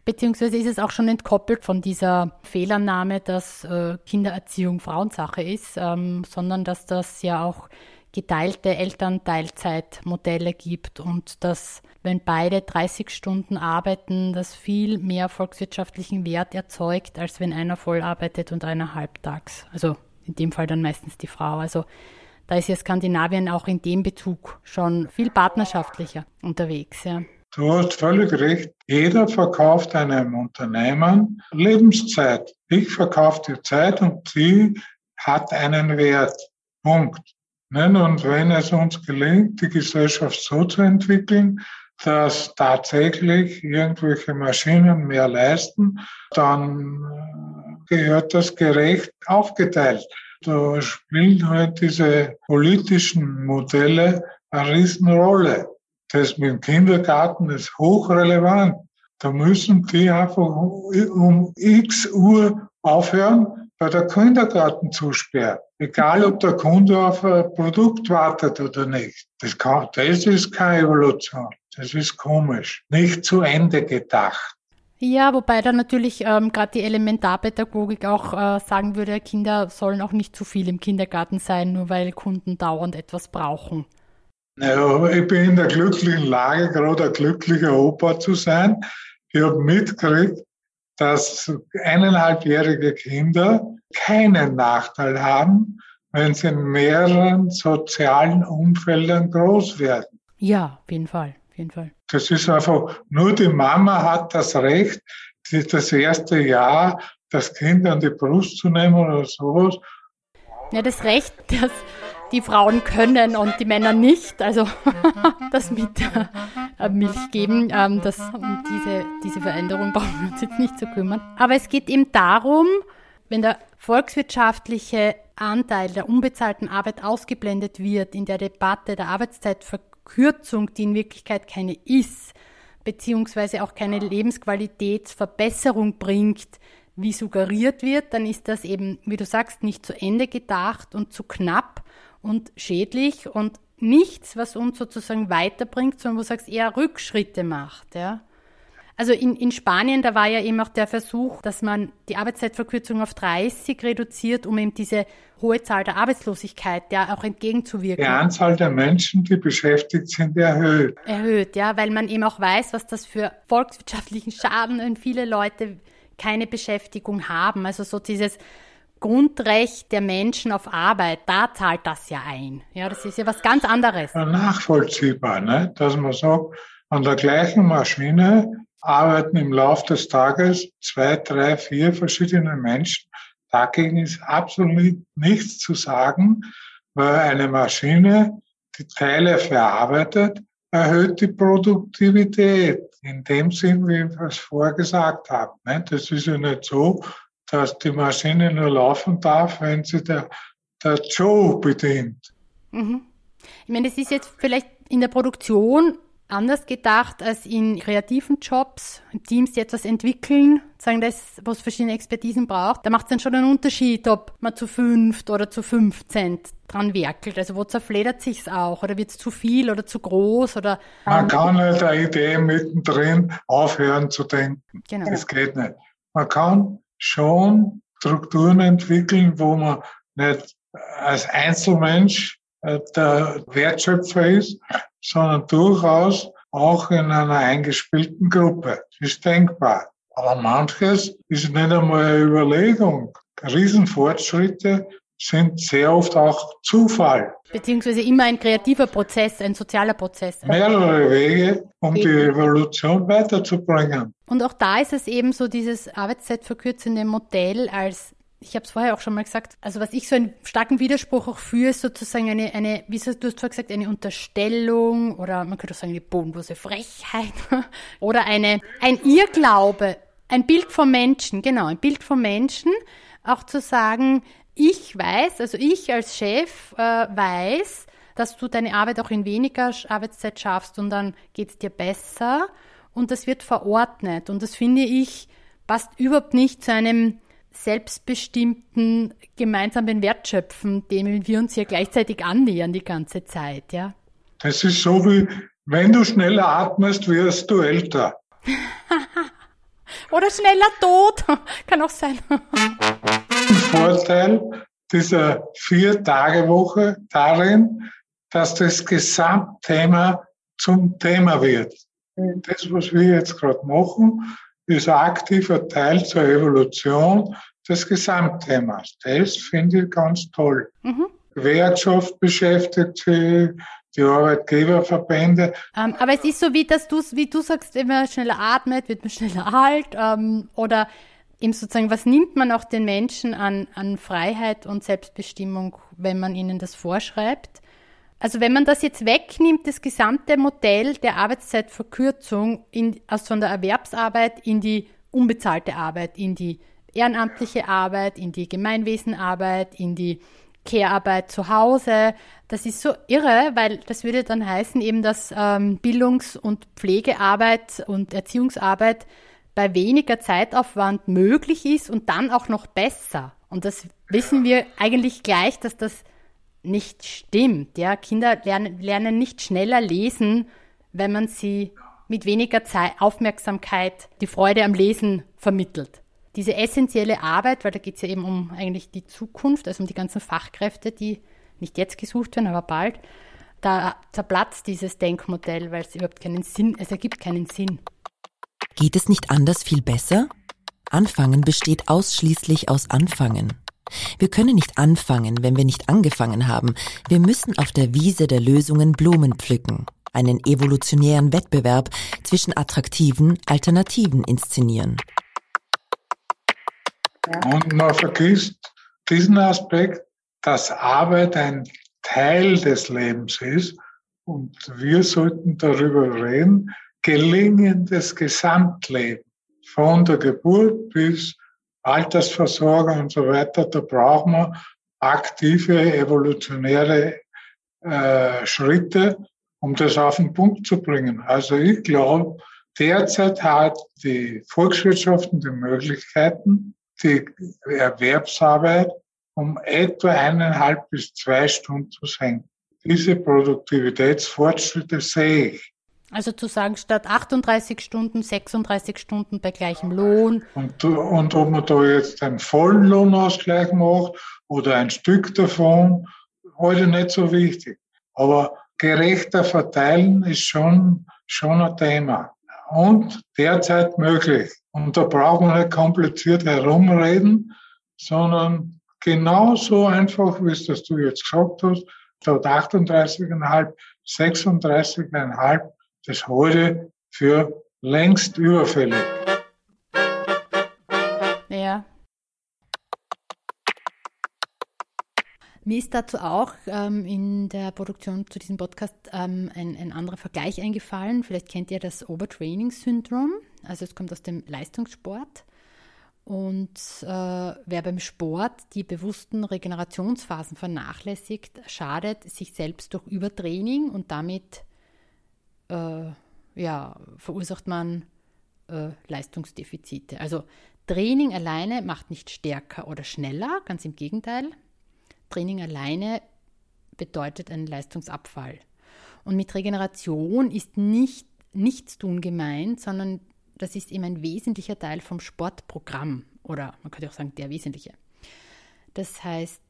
Beziehungsweise ist es auch schon entkoppelt von dieser Fehlannahme, dass äh, Kindererziehung Frauensache ist, ähm, sondern dass das ja auch geteilte Elternteilzeitmodelle gibt und dass, wenn beide 30 Stunden arbeiten, das viel mehr volkswirtschaftlichen Wert erzeugt, als wenn einer voll arbeitet und einer halbtags. Also in dem Fall dann meistens die Frau. Also da ist ja Skandinavien auch in dem Bezug schon viel partnerschaftlicher unterwegs. Ja. Du hast völlig recht. Jeder verkauft einem Unternehmen Lebenszeit. Ich verkaufe die Zeit und sie hat einen Wert. Punkt. Und wenn es uns gelingt, die Gesellschaft so zu entwickeln, dass tatsächlich irgendwelche Maschinen mehr leisten, dann äh, gehört das gerecht aufgeteilt. Da spielen halt diese politischen Modelle eine Riesenrolle. Das mit dem Kindergarten ist hochrelevant. Da müssen die einfach um x Uhr aufhören, bei der Kindergartenzusperre. Egal, ob der Kunde auf ein Produkt wartet oder nicht. Das, kann, das ist keine Evolution. Das ist komisch. Nicht zu Ende gedacht. Ja, wobei dann natürlich ähm, gerade die Elementarpädagogik auch äh, sagen würde, Kinder sollen auch nicht zu viel im Kindergarten sein, nur weil Kunden dauernd etwas brauchen. Naja, ich bin in der glücklichen Lage, gerade ein glücklicher Opa zu sein. Ich habe mitgekriegt, dass eineinhalbjährige Kinder keinen Nachteil haben, wenn sie in mehreren sozialen Umfeldern groß werden. Ja, auf jeden Fall, auf jeden Fall. Das ist einfach, nur die Mama hat das Recht, das erste Jahr das Kind an die Brust zu nehmen oder sowas. Ja, das Recht, das die Frauen können und die Männer nicht. Also [LAUGHS] das mit äh, Milch geben, ähm, das, um diese, diese Veränderung [LAUGHS] brauchen wir uns jetzt nicht zu kümmern. Aber es geht eben darum, wenn der volkswirtschaftliche Anteil der unbezahlten Arbeit ausgeblendet wird in der Debatte der Arbeitszeitverkürzung, die in Wirklichkeit keine ist, beziehungsweise auch keine Lebensqualitätsverbesserung bringt, wie suggeriert wird, dann ist das eben, wie du sagst, nicht zu Ende gedacht und zu knapp und schädlich und nichts, was uns sozusagen weiterbringt, sondern wo du sagst, eher Rückschritte macht. Ja? Also in, in Spanien, da war ja eben auch der Versuch, dass man die Arbeitszeitverkürzung auf 30 reduziert, um eben diese hohe Zahl der Arbeitslosigkeit ja auch entgegenzuwirken. Die Anzahl der Menschen, die beschäftigt sind, erhöht. Erhöht, ja, weil man eben auch weiß, was das für volkswirtschaftlichen Schaden und viele Leute keine Beschäftigung haben. Also so dieses Grundrecht der Menschen auf Arbeit, da zahlt das ja ein. Ja, das ist ja was ganz anderes. Nachvollziehbar, ne? dass man sagt, an der gleichen Maschine arbeiten im Laufe des Tages zwei, drei, vier verschiedene Menschen. Dagegen ist absolut nichts zu sagen, weil eine Maschine, die Teile verarbeitet, erhöht die Produktivität. In dem Sinn, wie wir es vorher gesagt haben. Ne? Das ist ja nicht so, dass die Maschine nur laufen darf, wenn sie der, der Joe bedient. Mhm. Ich meine, das ist jetzt vielleicht in der Produktion anders gedacht als in kreativen Jobs, Teams, die etwas entwickeln, sagen das, was verschiedene Expertisen braucht. Da macht es dann schon einen Unterschied, ob man zu fünft oder zu fünfzehn dran werkelt. Also wo zerfledert sich's auch oder wird es zu viel oder zu groß oder. Man kann nicht eine Idee mittendrin aufhören zu denken. Genau. Das geht nicht. Man kann schon Strukturen entwickeln, wo man nicht als Einzelmensch äh, der Wertschöpfer ist, sondern durchaus auch in einer eingespielten Gruppe. Das ist denkbar. Aber manches ist nicht einmal eine Überlegung. Riesenfortschritte sind sehr oft auch Zufall. Beziehungsweise immer ein kreativer Prozess, ein sozialer Prozess. Mehrere Wege, um die Evolution weiterzubringen. Und auch da ist es eben so dieses arbeitszeitverkürzende Modell als ich habe es vorher auch schon mal gesagt, also was ich so einen starken Widerspruch auch führe, ist sozusagen eine, eine, wie du hast vorher gesagt, eine Unterstellung oder man könnte auch sagen eine bodenlose Frechheit [LAUGHS] oder eine, ein Irrglaube, ein Bild vom Menschen, genau, ein Bild vom Menschen, auch zu sagen, ich weiß, also ich als Chef äh, weiß, dass du deine Arbeit auch in weniger Arbeitszeit schaffst und dann geht es dir besser und das wird verordnet und das finde ich passt überhaupt nicht zu einem selbstbestimmten gemeinsamen Wertschöpfen, dem wir uns ja gleichzeitig annähern die ganze Zeit, ja. Das ist so wie, wenn du schneller atmest, wirst du älter. [LAUGHS] Oder schneller tot, [LAUGHS] kann auch sein. [LAUGHS] Vorteil dieser Vier-Tage-Woche darin, dass das Gesamtthema zum Thema wird. Das, was wir jetzt gerade machen, ist ein aktiver Teil zur Evolution des Gesamtthemas. Das finde ich ganz toll. Mhm. Wirtschaft beschäftigt sich, die Arbeitgeberverbände. Ähm, aber es ist so, wie, dass du, wie du sagst, wenn man schneller atmet, wird man schneller alt. Ähm, oder eben sozusagen, was nimmt man auch den Menschen an, an Freiheit und Selbstbestimmung, wenn man ihnen das vorschreibt? Also wenn man das jetzt wegnimmt, das gesamte Modell der Arbeitszeitverkürzung in, aus von der Erwerbsarbeit in die unbezahlte Arbeit, in die ehrenamtliche Arbeit, in die Gemeinwesenarbeit, in die Care-Arbeit zu Hause. Das ist so irre, weil das würde dann heißen eben, dass ähm, Bildungs- und Pflegearbeit und Erziehungsarbeit bei weniger Zeitaufwand möglich ist und dann auch noch besser. Und das wissen wir eigentlich gleich, dass das nicht stimmt. Ja, Kinder lernen, lernen nicht schneller lesen, wenn man sie mit weniger Zeit, Aufmerksamkeit die Freude am Lesen vermittelt. Diese essentielle Arbeit, weil da geht es ja eben um eigentlich die Zukunft, also um die ganzen Fachkräfte, die nicht jetzt gesucht werden, aber bald, da zerplatzt dieses Denkmodell, weil es überhaupt keinen Sinn, es ergibt keinen Sinn. Geht es nicht anders viel besser? Anfangen besteht ausschließlich aus Anfangen. Wir können nicht anfangen, wenn wir nicht angefangen haben. Wir müssen auf der Wiese der Lösungen Blumen pflücken, einen evolutionären Wettbewerb zwischen attraktiven Alternativen inszenieren. Und man vergisst diesen Aspekt, dass Arbeit ein Teil des Lebens ist und wir sollten darüber reden, gelingendes Gesamtleben von der Geburt bis Altersversorgung und so weiter, da brauchen wir aktive evolutionäre äh, Schritte, um das auf den Punkt zu bringen. Also ich glaube, derzeit hat die Volkswirtschaften die Möglichkeiten, die Erwerbsarbeit um etwa eineinhalb bis zwei Stunden zu senken. Diese Produktivitätsfortschritte sehe ich. Also zu sagen, statt 38 Stunden, 36 Stunden bei gleichem Lohn. Und, und ob man da jetzt einen vollen Lohnausgleich macht oder ein Stück davon, heute nicht so wichtig. Aber gerechter verteilen ist schon, schon ein Thema. Und derzeit möglich. Und da braucht man nicht kompliziert herumreden, sondern genauso einfach, wie es das du jetzt gesagt hast, statt 38,5, 36,5, das heute für längst überfällig. Ja. Mir ist dazu auch ähm, in der Produktion zu diesem Podcast ähm, ein, ein anderer Vergleich eingefallen. Vielleicht kennt ihr das Overtraining-Syndrom. Also es kommt aus dem Leistungssport. Und äh, wer beim Sport die bewussten Regenerationsphasen vernachlässigt, schadet sich selbst durch Übertraining und damit äh, ja, verursacht man äh, Leistungsdefizite. Also Training alleine macht nicht stärker oder schneller, ganz im Gegenteil. Training alleine bedeutet einen Leistungsabfall. Und mit Regeneration ist nicht Nichtstun gemeint, sondern das ist eben ein wesentlicher Teil vom Sportprogramm oder man könnte auch sagen der wesentliche. Das heißt,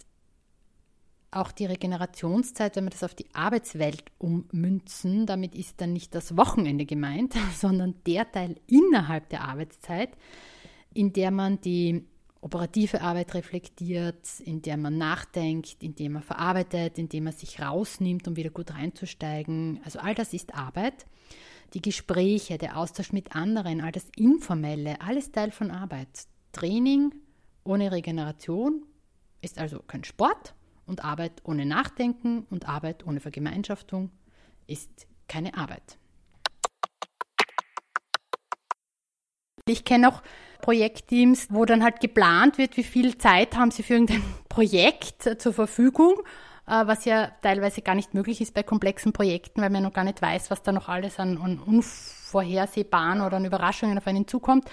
auch die Regenerationszeit, wenn wir das auf die Arbeitswelt ummünzen, damit ist dann nicht das Wochenende gemeint, [LAUGHS] sondern der Teil innerhalb der Arbeitszeit, in der man die operative Arbeit reflektiert, in der man nachdenkt, in der man verarbeitet, in der man sich rausnimmt, um wieder gut reinzusteigen. Also all das ist Arbeit. Die Gespräche, der Austausch mit anderen, all das Informelle, alles Teil von Arbeit. Training ohne Regeneration ist also kein Sport und Arbeit ohne Nachdenken und Arbeit ohne Vergemeinschaftung ist keine Arbeit. Ich kenne auch Projektteams, wo dann halt geplant wird, wie viel Zeit haben sie für irgendein [LAUGHS] Projekt zur Verfügung, äh, was ja teilweise gar nicht möglich ist bei komplexen Projekten, weil man noch gar nicht weiß, was da noch alles an, an unvorhersehbaren oder an Überraschungen auf einen zukommt.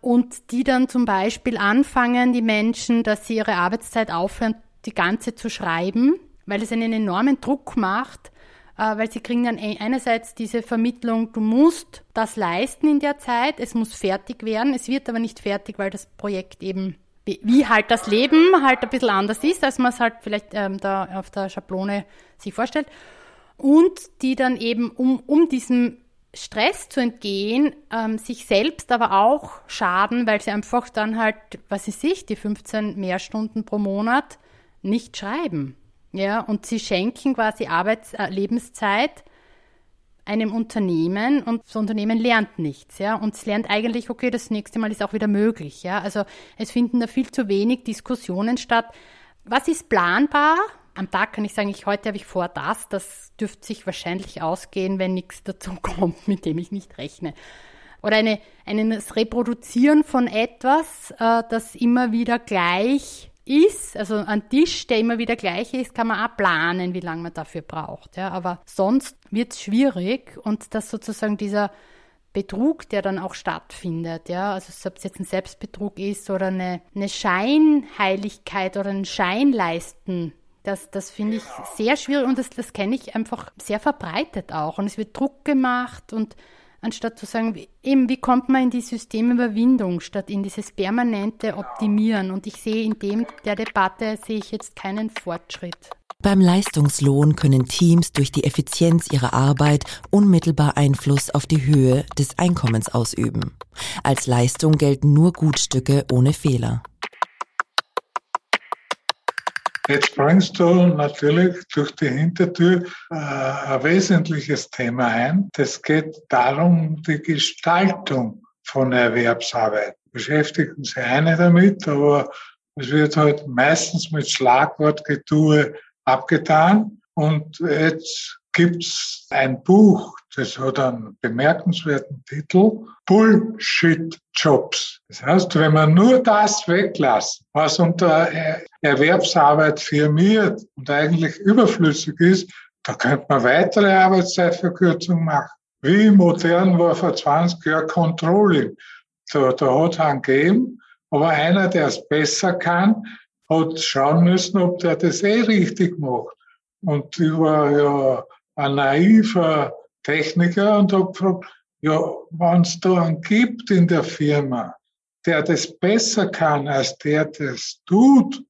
Und die dann zum Beispiel anfangen, die Menschen, dass sie ihre Arbeitszeit aufhören, die ganze zu schreiben, weil es einen enormen Druck macht, äh, weil sie kriegen dann einerseits diese Vermittlung, du musst das leisten in der Zeit, es muss fertig werden, es wird aber nicht fertig, weil das Projekt eben wie halt das Leben halt ein bisschen anders ist, als man es halt vielleicht ähm, da auf der Schablone sich vorstellt. Und die dann eben, um, um diesem Stress zu entgehen, ähm, sich selbst aber auch schaden, weil sie einfach dann halt, was ist ich, die 15 mehr Stunden pro Monat nicht schreiben. Ja, und sie schenken quasi Arbeits-, äh, Lebenszeit einem Unternehmen und das Unternehmen lernt nichts, ja, und es lernt eigentlich, okay, das nächste Mal ist auch wieder möglich, ja. Also es finden da viel zu wenig Diskussionen statt. Was ist planbar? Am Tag kann ich sagen, ich heute habe ich vor das, das dürfte sich wahrscheinlich ausgehen, wenn nichts dazu [LAUGHS] kommt, mit dem ich nicht rechne. Oder eine, ein Reproduzieren von etwas, äh, das immer wieder gleich ist, also ein Tisch, der immer wieder gleich ist, kann man auch planen, wie lange man dafür braucht. Ja. Aber sonst wird es schwierig und dass sozusagen dieser Betrug, der dann auch stattfindet, ja, also ob es jetzt ein Selbstbetrug ist oder eine, eine Scheinheiligkeit oder ein Scheinleisten, das, das finde ich sehr schwierig und das, das kenne ich einfach sehr verbreitet auch. Und es wird Druck gemacht und anstatt zu sagen, eben, wie kommt man in die Systemüberwindung, statt in dieses permanente Optimieren. Und ich sehe in dem der Debatte, sehe ich jetzt keinen Fortschritt. Beim Leistungslohn können Teams durch die Effizienz ihrer Arbeit unmittelbar Einfluss auf die Höhe des Einkommens ausüben. Als Leistung gelten nur Gutstücke ohne Fehler. Jetzt bringst du natürlich durch die Hintertür äh, ein wesentliches Thema ein. Das geht darum, die Gestaltung von Erwerbsarbeit. Beschäftigen sich eine damit, aber es wird halt meistens mit Schlagwortgetue abgetan. Und jetzt gibt's ein Buch, das hat einen bemerkenswerten Titel, Bullshit Jobs. Das heißt, wenn man nur das weglässt, was unter Erwerbsarbeit firmiert und eigentlich überflüssig ist, da könnte man weitere Arbeitszeitverkürzung machen. Wie modern war vor 20 Jahren Controlling? Da, da hat es einen gegeben, aber einer, der es besser kann, hat schauen müssen, ob der das eh richtig macht. Und ich war ja ein naiver Techniker und habe gefragt, ja, wenn es da einen gibt in der Firma, der das besser kann, als der das tut,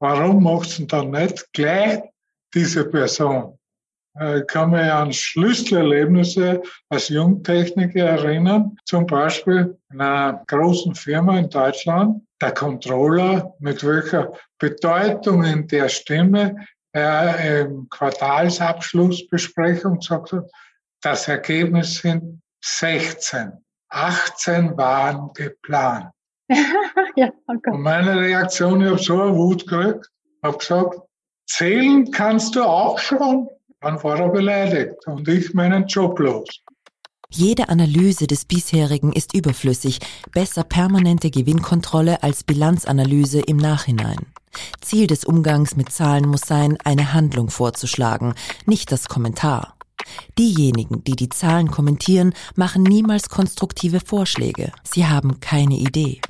warum macht es dann nicht gleich diese Person? Ich kann mich an Schlüsselerlebnisse als Jungtechniker erinnern. Zum Beispiel in einer großen Firma in Deutschland, der Controller, mit welcher Bedeutung in der Stimme er im Quartalsabschlussbesprechung gesagt hat, das Ergebnis sind 16. 18 waren geplant. [LAUGHS] ja, okay. Und meine Reaktion, ich habe so eine Wut gekriegt, habe gesagt, zählen kannst du auch schon. Dann war er beleidigt und ich meinen Job los. Jede Analyse des bisherigen ist überflüssig. Besser permanente Gewinnkontrolle als Bilanzanalyse im Nachhinein. Ziel des Umgangs mit Zahlen muss sein, eine Handlung vorzuschlagen, nicht das Kommentar. Diejenigen, die die Zahlen kommentieren, machen niemals konstruktive Vorschläge. Sie haben keine Idee.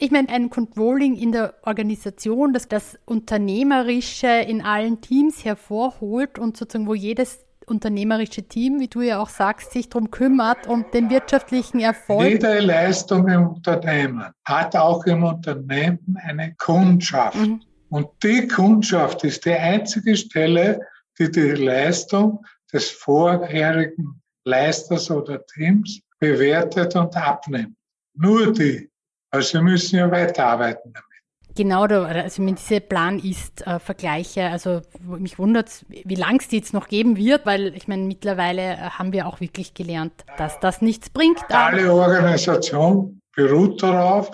Ich meine, ein Controlling in der Organisation, das das Unternehmerische in allen Teams hervorholt und sozusagen, wo jedes unternehmerische Team, wie du ja auch sagst, sich darum kümmert, um den wirtschaftlichen Erfolg. Jede Leistung im Unternehmen hat auch im Unternehmen eine Kundschaft. Mhm. Und die Kundschaft ist die einzige Stelle, die die Leistung des vorherigen Leisters oder Teams bewertet und abnimmt. Nur die. Also wir müssen ja weiterarbeiten damit. Genau, also mit diese Plan ist äh, Vergleiche, also mich wundert wie lang es die jetzt noch geben wird, weil ich meine, mittlerweile äh, haben wir auch wirklich gelernt, dass das nichts bringt. Alle Organisation beruht darauf,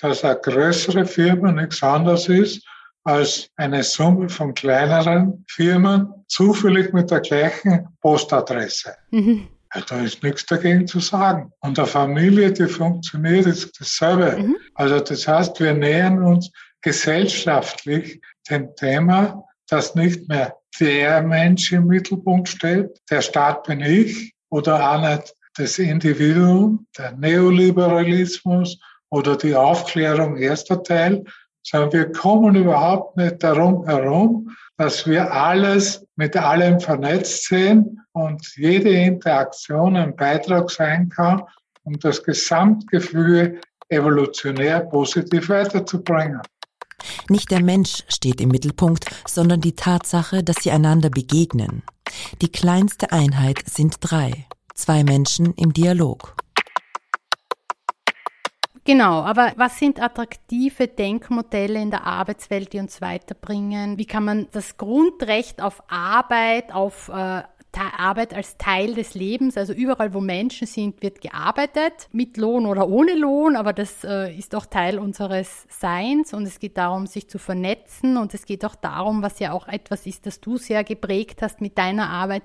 dass eine größere Firma nichts anderes ist als eine Summe von kleineren Firmen, zufällig mit der gleichen Postadresse. Mhm. Da ist nichts dagegen zu sagen. Und eine Familie, die funktioniert, ist dasselbe. Mhm. Also das heißt, wir nähern uns gesellschaftlich dem Thema, dass nicht mehr der Mensch im Mittelpunkt steht, der Staat bin ich oder auch nicht das Individuum, der Neoliberalismus oder die Aufklärung erster Teil, sondern wir kommen überhaupt nicht darum herum, dass wir alles mit allem vernetzt sehen und jede Interaktion ein Beitrag sein kann, um das Gesamtgefüge evolutionär positiv weiterzubringen. Nicht der Mensch steht im Mittelpunkt, sondern die Tatsache, dass sie einander begegnen. Die kleinste Einheit sind drei, zwei Menschen im Dialog. Genau, aber was sind attraktive Denkmodelle in der Arbeitswelt, die uns weiterbringen? Wie kann man das Grundrecht auf Arbeit, auf äh, Arbeit als Teil des Lebens, also überall, wo Menschen sind, wird gearbeitet, mit Lohn oder ohne Lohn, aber das äh, ist auch Teil unseres Seins. Und es geht darum, sich zu vernetzen. Und es geht auch darum, was ja auch etwas ist, das du sehr geprägt hast mit deiner Arbeit,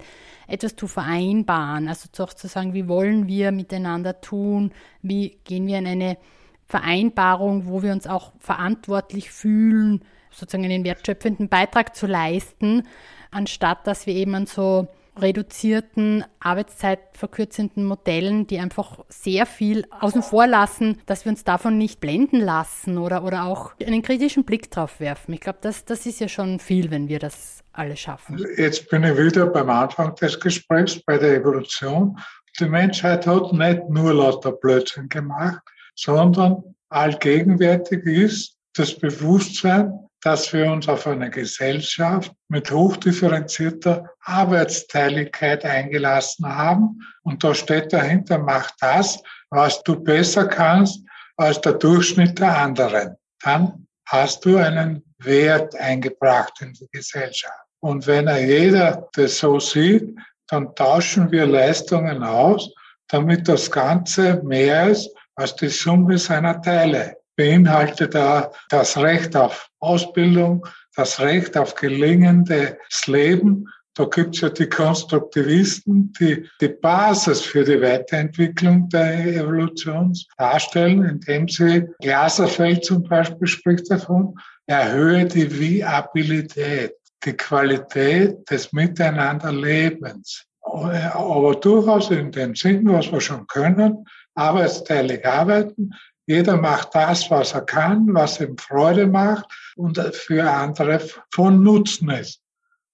etwas zu vereinbaren, also auch zu sagen, wie wollen wir miteinander tun, wie gehen wir in eine Vereinbarung, wo wir uns auch verantwortlich fühlen, sozusagen einen wertschöpfenden Beitrag zu leisten, anstatt dass wir eben an so reduzierten, arbeitszeitverkürzenden Modellen, die einfach sehr viel außen vor lassen, dass wir uns davon nicht blenden lassen oder, oder auch einen kritischen Blick drauf werfen. Ich glaube, das, das ist ja schon viel, wenn wir das alle schaffen. Jetzt bin ich wieder beim Anfang des Gesprächs bei der Evolution. Die Menschheit hat nicht nur lauter Blödsinn gemacht, sondern allgegenwärtig ist das Bewusstsein, dass wir uns auf eine Gesellschaft mit hochdifferenzierter Arbeitsteiligkeit eingelassen haben. Und da steht dahinter, mach das, was du besser kannst als der Durchschnitt der anderen. Dann hast du einen Wert eingebracht in die Gesellschaft. Und wenn jeder das so sieht, dann tauschen wir Leistungen aus, damit das Ganze mehr ist als die Summe seiner Teile beinhaltet da das Recht auf Ausbildung, das Recht auf gelingendes Leben. Da gibt es ja die Konstruktivisten, die die Basis für die Weiterentwicklung der Evolution darstellen, indem sie, Glaserfeld zum Beispiel spricht davon, erhöhe die Viabilität, die Qualität des Miteinanderlebens. Aber durchaus in dem Sinn, was wir schon können, arbeitsteilig arbeiten, jeder macht das, was er kann, was ihm Freude macht und für andere von Nutzen ist.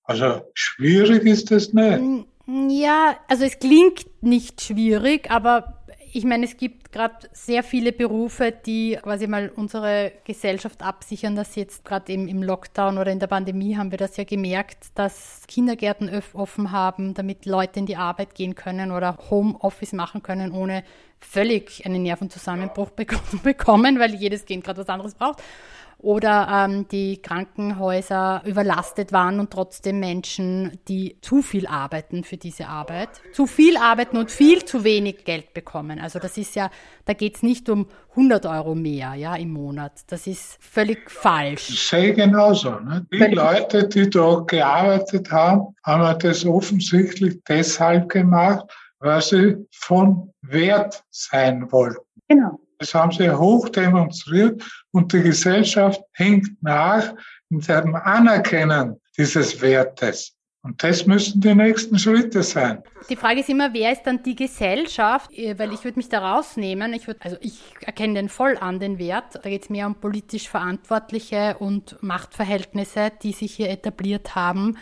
Also schwierig ist es nicht. Ja, also es klingt nicht schwierig, aber ich meine, es gibt gerade sehr viele Berufe, die quasi mal unsere Gesellschaft absichern, dass jetzt gerade im, im Lockdown oder in der Pandemie haben wir das ja gemerkt, dass Kindergärten offen haben, damit Leute in die Arbeit gehen können oder Homeoffice machen können, ohne völlig einen Nervenzusammenbruch [LAUGHS] bekommen, weil jedes Kind gerade was anderes braucht oder ähm, die Krankenhäuser überlastet waren und trotzdem Menschen, die zu viel arbeiten für diese Arbeit, zu viel arbeiten und viel zu wenig Geld bekommen. Also das ist ja, da geht es nicht um 100 Euro mehr ja, im Monat. Das ist völlig falsch. Ich sehe genauso. Ne? Die völlig Leute, die da gearbeitet haben, haben das offensichtlich deshalb gemacht, weil sie von Wert sein wollten. Genau. Das haben sie hoch demonstriert und die Gesellschaft hängt nach in dem Anerkennen dieses Wertes. Und das müssen die nächsten Schritte sein. Die Frage ist immer, wer ist dann die Gesellschaft? Äh, weil ich würde mich da rausnehmen. Ich würde, also ich erkenne den voll an, den Wert. Da geht es mehr um politisch Verantwortliche und Machtverhältnisse, die sich hier etabliert haben.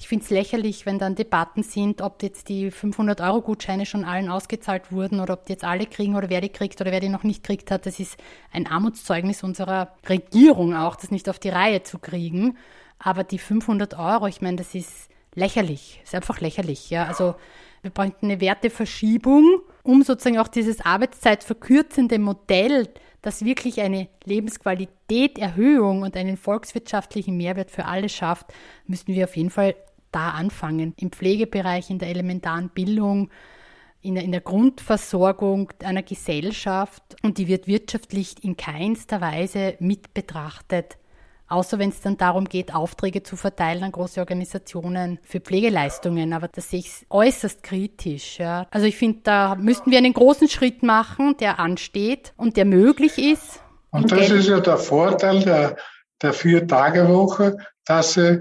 Ich finde es lächerlich, wenn dann Debatten sind, ob jetzt die 500-Euro-Gutscheine schon allen ausgezahlt wurden oder ob die jetzt alle kriegen oder wer die kriegt oder wer die noch nicht kriegt hat. Das ist ein Armutszeugnis unserer Regierung auch, das nicht auf die Reihe zu kriegen. Aber die 500 Euro, ich meine, das ist lächerlich. Ist einfach lächerlich, ja. Also, wir brauchen eine Werteverschiebung, um sozusagen auch dieses arbeitszeitverkürzende Modell, das wirklich eine Lebensqualitäterhöhung und einen volkswirtschaftlichen Mehrwert für alle schafft, müssen wir auf jeden Fall da anfangen. Im Pflegebereich, in der elementaren Bildung, in der, in der Grundversorgung einer Gesellschaft und die wird wirtschaftlich in keinster Weise mit betrachtet. Außer wenn es dann darum geht, Aufträge zu verteilen an große Organisationen für Pflegeleistungen. Aber das sehe ich äußerst kritisch. Ja. Also ich finde, da müssten wir einen großen Schritt machen, der ansteht und der möglich ist. Und das ist ja der Vorteil der, der Vier-Tage-Woche, dass sie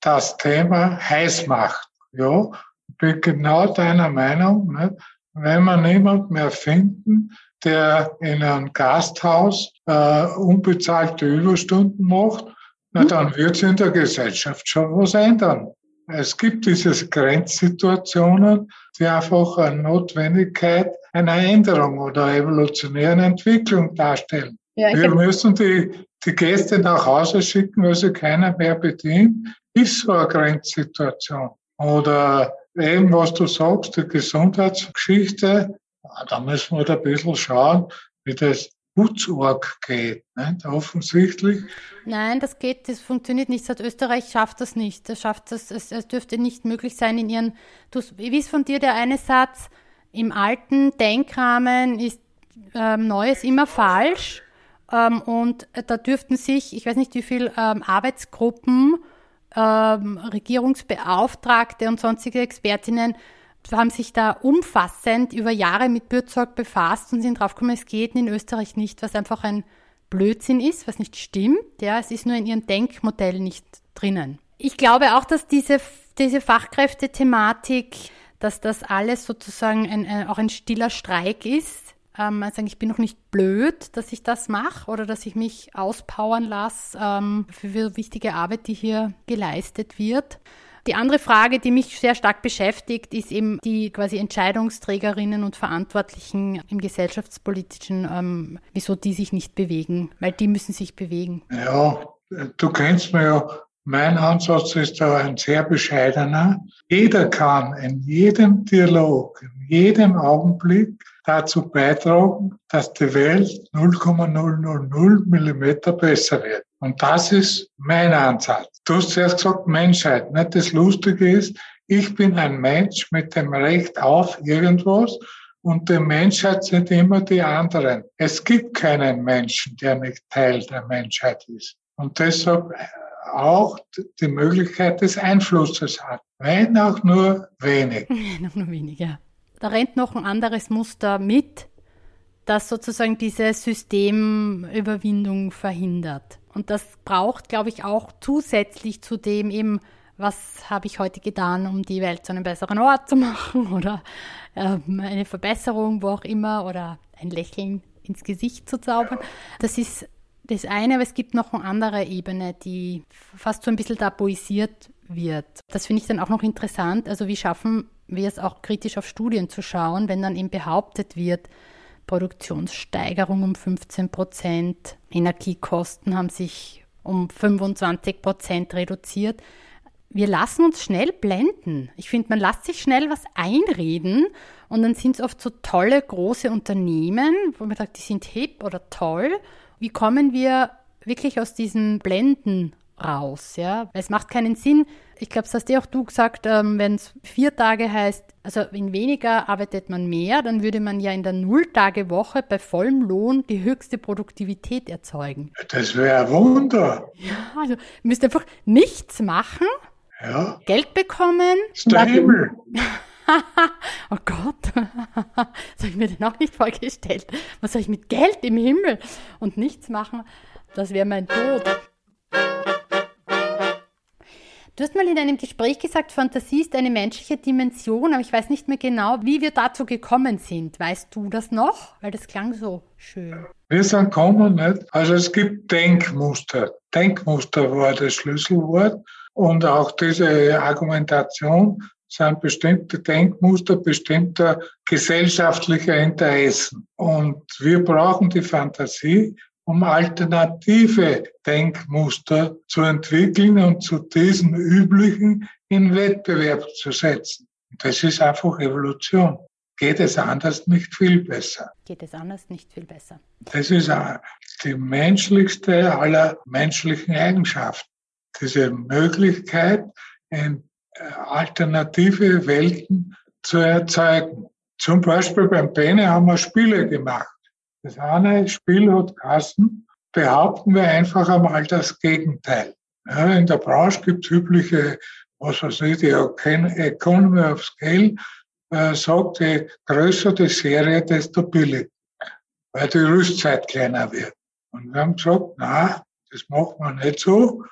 das Thema heiß macht. Ja, ich bin genau deiner Meinung. Nicht? Wenn wir niemand mehr finden, der in einem Gasthaus äh, unbezahlte Überstunden macht, na dann wird es in der Gesellschaft schon was ändern. Es gibt diese Grenzsituationen, die einfach eine Notwendigkeit einer Änderung oder evolutionären Entwicklung darstellen. Ja, Wir müssen die, die Gäste nach Hause schicken, weil sie keiner mehr bedient ist so eine Grenzsituation. Oder eben, was du sagst, die Gesundheitsgeschichte, da müssen wir da ein bisschen schauen, wie das Putzorg geht. Nicht? Offensichtlich. Nein, das geht, das funktioniert nicht. Seit Österreich schafft das nicht. Das schafft das, es, es dürfte nicht möglich sein in ihren, du, wie ist von dir der eine Satz, im alten Denkrahmen ist ähm, Neues immer falsch. Ähm, und da dürften sich, ich weiß nicht wie viele ähm, Arbeitsgruppen ähm, Regierungsbeauftragte und sonstige Expertinnen haben sich da umfassend über Jahre mit Bürzeug befasst und sind draufgekommen, es geht in Österreich nicht, was einfach ein Blödsinn ist, was nicht stimmt. Ja, es ist nur in ihrem Denkmodell nicht drinnen. Ich glaube auch, dass diese, diese Fachkräftethematik, dass das alles sozusagen ein, ein, auch ein stiller Streik ist ähm, sagen, ich bin noch nicht blöd, dass ich das mache oder dass ich mich auspowern lasse ähm, für, wichtige Arbeit, die hier geleistet wird. Die andere Frage, die mich sehr stark beschäftigt, ist eben die quasi Entscheidungsträgerinnen und Verantwortlichen im gesellschaftspolitischen, ähm, wieso die sich nicht bewegen, weil die müssen sich bewegen. Ja, du kennst mir ja, mein Ansatz ist da ein sehr bescheidener. Jeder kann in jedem Dialog, in jedem Augenblick dazu beitragen, dass die Welt 0,000 Millimeter besser wird. Und das ist mein Ansatz. Du hast zuerst gesagt Menschheit. Das Lustige ist, ich bin ein Mensch mit dem Recht auf irgendwas und die Menschheit sind immer die anderen. Es gibt keinen Menschen, der nicht Teil der Menschheit ist. Und deshalb auch die Möglichkeit des Einflusses hat. Wenn auch nur wenig. [LAUGHS] Auch nur wenig, ja da rennt noch ein anderes Muster mit, das sozusagen diese Systemüberwindung verhindert. Und das braucht, glaube ich, auch zusätzlich zu dem eben, was habe ich heute getan, um die Welt zu einem besseren Ort zu [LAUGHS] machen oder ähm, eine Verbesserung, wo auch immer, oder ein Lächeln ins Gesicht zu zaubern. Das ist das eine, aber es gibt noch eine andere Ebene, die fast so ein bisschen tabuisiert wird. Das finde ich dann auch noch interessant. Also wie schaffen wir es auch kritisch auf Studien zu schauen, wenn dann eben behauptet wird, Produktionssteigerung um 15 Prozent, Energiekosten haben sich um 25 Prozent reduziert. Wir lassen uns schnell blenden. Ich finde, man lässt sich schnell was einreden und dann sind es oft so tolle große Unternehmen, wo man sagt, die sind hip oder toll. Wie kommen wir wirklich aus diesem Blenden raus? Ja? Es macht keinen Sinn. Ich glaube, das hast ja auch du gesagt, ähm, wenn es vier Tage heißt, also in weniger arbeitet man mehr, dann würde man ja in der Nulltagewoche bei vollem Lohn die höchste Produktivität erzeugen. Das wäre ein Wunder. Ja, also ihr müsst einfach nichts machen, ja. Geld bekommen. Das ist der Himmel. [LAUGHS] oh Gott, [LAUGHS] das habe ich mir denn auch nicht vorgestellt. Was soll ich mit Geld im Himmel und nichts machen? Das wäre mein Tod. Du hast mal in einem Gespräch gesagt, Fantasie ist eine menschliche Dimension, aber ich weiß nicht mehr genau, wie wir dazu gekommen sind. Weißt du das noch? Weil das klang so schön. Wir sind gekommen, nicht? Also es gibt Denkmuster. Denkmuster war das Schlüsselwort. Und auch diese Argumentation sind bestimmte Denkmuster bestimmter gesellschaftlicher Interessen. Und wir brauchen die Fantasie, um alternative Denkmuster zu entwickeln und zu diesen üblichen in Wettbewerb zu setzen. Das ist einfach Evolution. Geht es anders nicht viel besser? Geht es anders nicht viel besser? Das ist die menschlichste aller menschlichen Eigenschaften. Diese Möglichkeit, äh, alternative Welten zu erzeugen. Zum Beispiel beim Bene haben wir Spiele gemacht. Das eine Spiel hat Kassen, behaupten wir einfach einmal das Gegenteil. In der Branche gibt es übliche, was weiß ich, die Economy of Scale äh, sagt, je größer die Serie, desto billiger, weil die Rüstzeit kleiner wird. Und wir haben gesagt, na, das macht man nicht so.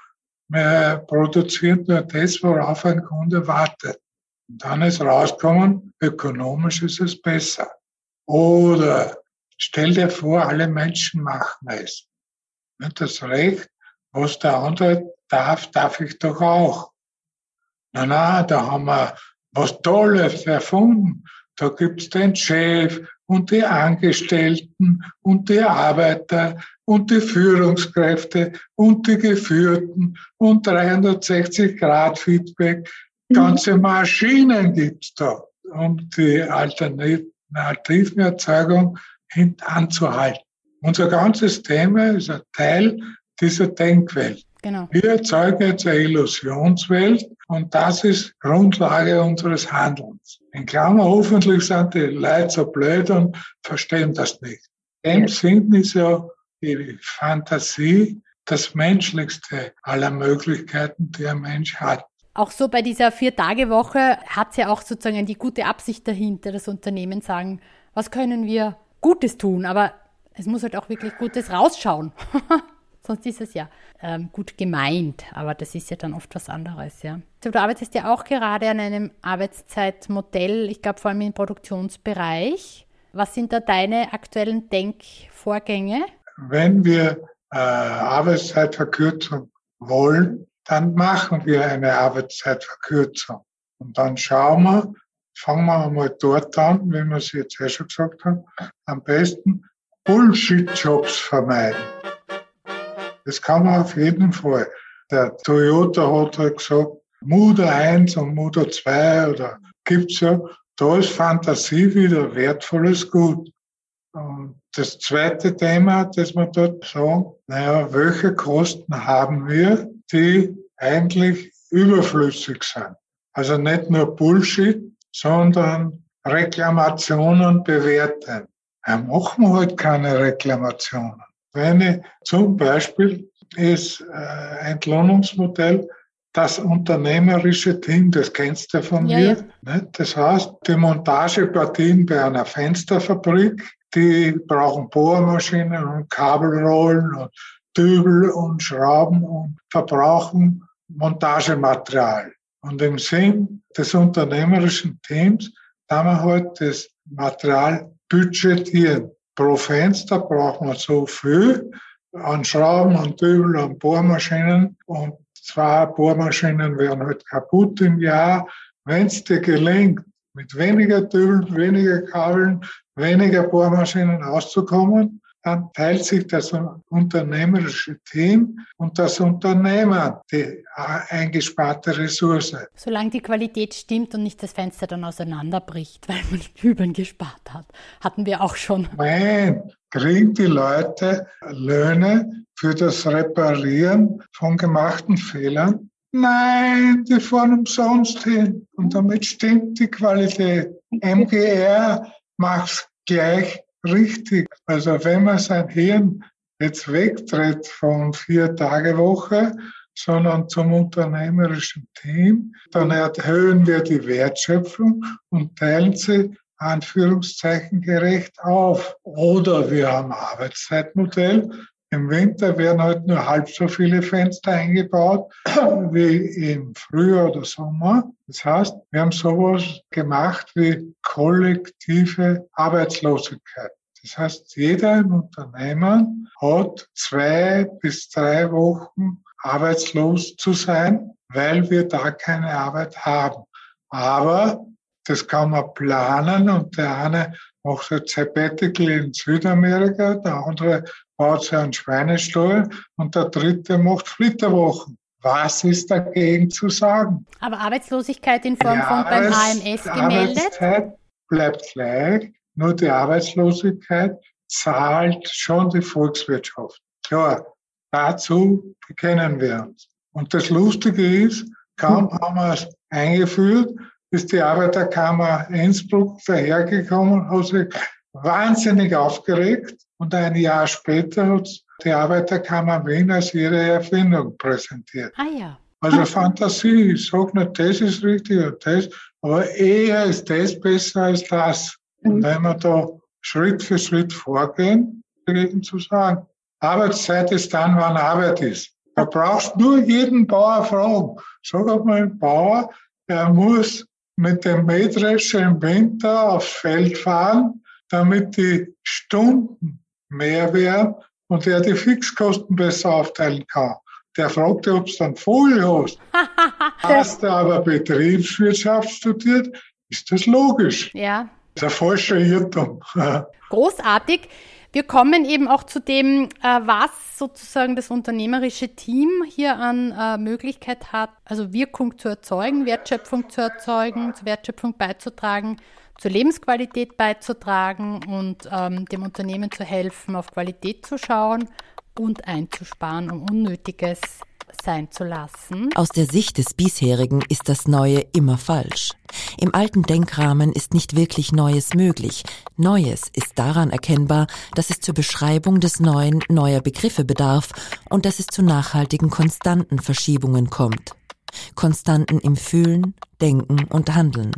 Wir produzieren nur das, worauf ein Kunde wartet. Und dann ist rausgekommen, ökonomisch ist es besser. Oder Stell dir vor, alle Menschen machen es. Und das Recht, was der andere darf, darf ich doch auch. Na, na, da haben wir was Tolles erfunden. Da gibt's den Chef und die Angestellten und die Arbeiter und die Führungskräfte und die Geführten und 360 Grad Feedback. Ganze Maschinen gibt's da, um die alternativen Erzeugung hintanzuhalten. Unser ganzes Thema ist ein Teil dieser Denkwelt. Genau. Wir erzeugen jetzt eine Illusionswelt und das ist Grundlage unseres Handelns. In Klammer, hoffentlich sind die Leute so blöd und verstehen das nicht. In dem Sinn ist ja die Fantasie das menschlichste aller Möglichkeiten, die ein Mensch hat. Auch so bei dieser Vier-Tage-Woche hat es ja auch sozusagen die gute Absicht dahinter, das Unternehmen sagen, was können wir Gutes tun, aber es muss halt auch wirklich Gutes rausschauen. [LAUGHS] Sonst ist es ja ähm, gut gemeint, aber das ist ja dann oft was anderes, ja. Du arbeitest ja auch gerade an einem Arbeitszeitmodell, ich glaube vor allem im Produktionsbereich. Was sind da deine aktuellen Denkvorgänge? Wenn wir äh, Arbeitszeitverkürzung wollen, dann machen wir eine Arbeitszeitverkürzung. Und dann schauen wir, fangen wir einmal dort an, wie wir es jetzt eh schon gesagt haben, am besten Bullshit-Jobs vermeiden. Das kann man auf jeden Fall. Der Toyota hat halt gesagt, Mutter 1 und Mutter 2 oder gibt's ja, da ist Fantasie wieder wertvolles Gut. Und das zweite Thema, das wir dort sagen, naja, welche Kosten haben wir, die eigentlich überflüssig sind? Also nicht nur Bullshit, sondern Reklamationen bewerten. Ja, machen wir halt keine Reklamationen. Wenn ich zum Beispiel ist äh, Entlohnungsmodell das unternehmerische Team, das kennst du von ja, mir. Ja. Das heißt, die Montagepartien bei einer Fensterfabrik, die brauchen Bohrmaschinen und Kabelrollen und Dübel und Schrauben und verbrauchen Montagematerial. Und im Sinn des unternehmerischen Teams kann man halt das Material budgetieren. Pro Fenster braucht man so viel an Schrauben, an Dübel, an Bohrmaschinen und zwei Bohrmaschinen wären halt kaputt im Jahr. Wenn es dir gelingt, mit weniger Dübeln, weniger Kabeln, weniger Bohrmaschinen auszukommen, dann teilt sich das unternehmerische Team und das Unternehmen die eingesparte Ressource. Solange die Qualität stimmt und nicht das Fenster dann auseinanderbricht, weil man [LAUGHS] Übeln gespart hat, hatten wir auch schon. Nein, kriegen die Leute Löhne für das Reparieren von gemachten Fehlern? Nein, die fahren umsonst hin. Und damit stimmt die Qualität. [LAUGHS] MGR macht gleich richtig. Also wenn man sein Hirn jetzt wegtritt von Vier-Tage-Woche, sondern zum unternehmerischen Team, dann erhöhen wir die Wertschöpfung und teilen sie Anführungszeichen gerecht auf. Oder wir haben Arbeitszeitmodell. Im Winter werden halt nur halb so viele Fenster eingebaut [CLEARS THROAT] wie im Frühjahr oder Sommer. Das heißt, wir haben sowas gemacht wie kollektive Arbeitslosigkeit. Das heißt, jeder im Unternehmen hat zwei bis drei Wochen arbeitslos zu sein, weil wir da keine Arbeit haben. Aber das kann man planen und der eine macht ein Sabbatical in Südamerika, der andere baut sich einen Schweinestall und der dritte macht Flitterwochen. Was ist dagegen zu sagen? Aber Arbeitslosigkeit in Form von beim HMS gemeldet? Arbeitszeit bleibt gleich, nur die Arbeitslosigkeit zahlt schon die Volkswirtschaft. Klar, dazu bekennen wir uns. Und das Lustige ist, kaum haben wir es eingeführt, ist die Arbeiterkammer Innsbruck dahergekommen, hat sich wahnsinnig aufgeregt und ein Jahr später hat die Arbeiterkammer Wien als ihre Erfindung präsentiert. Ah ja. Also Fantasie, ich sage nicht, das ist richtig und das, aber eher ist das besser als das. Und wenn wir da Schritt für Schritt vorgehen, dagegen zu sagen, Arbeitszeit ist dann, wann Arbeit ist. Da brauchst nur jeden Bauer fragen. Sag einmal ein Bauer, er muss mit dem Mähdrescher im Winter aufs Feld fahren, damit die Stunden mehr werden und er die Fixkosten besser aufteilen kann. Der fragt ob es dann Folie hast. [LAUGHS] Hast du aber Betriebswirtschaft studiert, ist das logisch. Ja. Das ist ein falscher Irrtum. [LAUGHS] Großartig. Wir kommen eben auch zu dem, äh, was sozusagen das unternehmerische Team hier an äh, Möglichkeit hat, also Wirkung zu erzeugen, Wertschöpfung zu erzeugen, zur Wertschöpfung beizutragen, zur Lebensqualität beizutragen und ähm, dem Unternehmen zu helfen, auf Qualität zu schauen und einzusparen, um Unnötiges sein zu lassen. Aus der Sicht des bisherigen ist das Neue immer falsch. Im alten Denkrahmen ist nicht wirklich Neues möglich. Neues ist daran erkennbar, dass es zur Beschreibung des Neuen neuer Begriffe bedarf und dass es zu nachhaltigen konstanten Verschiebungen kommt. Konstanten im Fühlen, Denken und Handeln.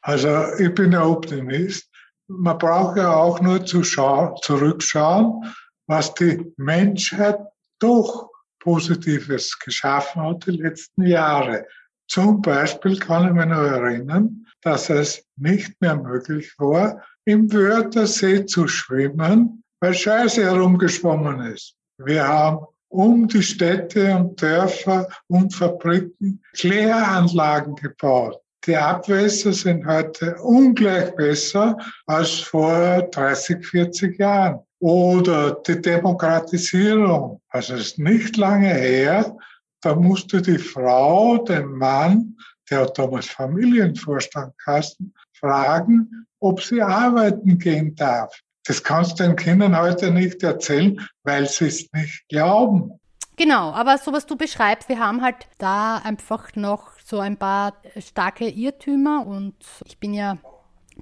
Also ich bin ein Optimist. Man braucht ja auch nur zu zurückschauen was die Menschheit doch Positives geschaffen hat die letzten Jahre. Zum Beispiel kann ich mich noch erinnern, dass es nicht mehr möglich war, im Wörthersee zu schwimmen, weil Scheiße herumgeschwommen ist. Wir haben um die Städte und Dörfer und Fabriken Kläranlagen gebaut. Die Abwässer sind heute ungleich besser als vor 30, 40 Jahren. Oder die Demokratisierung. Also es ist nicht lange her, da musste die Frau den Mann, der hat damals Familienvorstand Kasten, fragen, ob sie arbeiten gehen darf. Das kannst du den Kindern heute nicht erzählen, weil sie es nicht glauben. Genau, aber so was du beschreibst, wir haben halt da einfach noch so ein paar starke Irrtümer und ich bin ja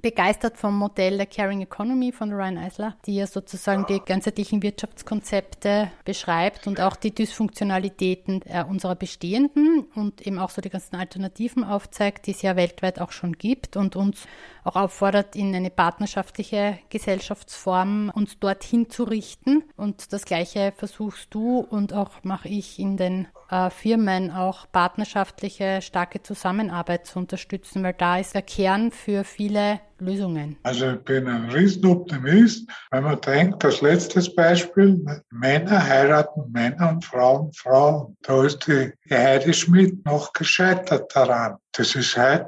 begeistert vom Modell der Caring Economy von Ryan Eisler, die ja sozusagen die ganzheitlichen Wirtschaftskonzepte beschreibt und auch die Dysfunktionalitäten äh, unserer bestehenden und eben auch so die ganzen Alternativen aufzeigt, die es ja weltweit auch schon gibt und uns auch auffordert, in eine partnerschaftliche Gesellschaftsform uns dorthin zu richten. Und das Gleiche versuchst du und auch mache ich in den äh, Firmen auch partnerschaftliche, starke Zusammenarbeit zu unterstützen, weil da ist der Kern für viele Lösungen. Also ich bin ein Riesenoptimist, wenn man denkt, das letzte Beispiel, Männer heiraten Männer und Frauen Frauen. Da ist die Heidi Schmidt noch gescheitert daran. Das ist halt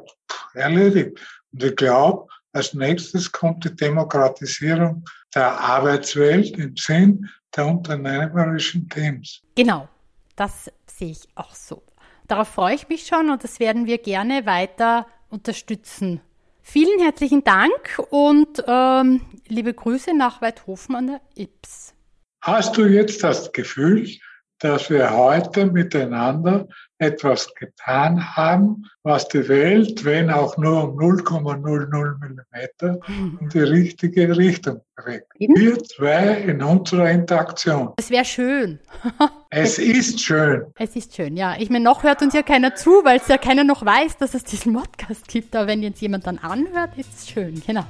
erledigt. Und ich glaube, als nächstes kommt die Demokratisierung der Arbeitswelt im Sinn der unternehmerischen Teams. Genau, das sehe ich auch so. Darauf freue ich mich schon und das werden wir gerne weiter unterstützen. Vielen herzlichen Dank und ähm, liebe Grüße nach Weidhofen an der Ips. Hast du jetzt das Gefühl, dass wir heute miteinander etwas getan haben, was die Welt, wenn auch nur um 0,00 Millimeter, in die richtige Richtung bringt. Wir zwei in unserer Interaktion. Es wäre schön. [LAUGHS] es ist schön. Es ist schön, ja. Ich meine, noch hört uns ja keiner zu, weil es ja keiner noch weiß, dass es diesen Podcast gibt. Aber wenn jetzt jemand dann anhört, ist es schön, genau.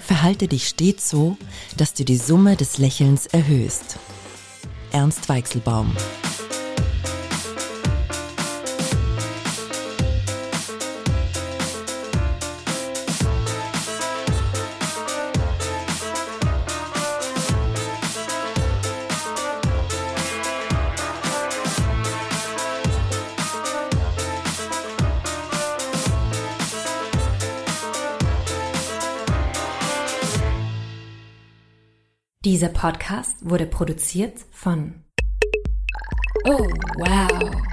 Verhalte dich stets so, dass du die Summe des Lächelns erhöhst. Ernst Weichselbaum. Dieser Podcast wurde produziert von Oh, wow.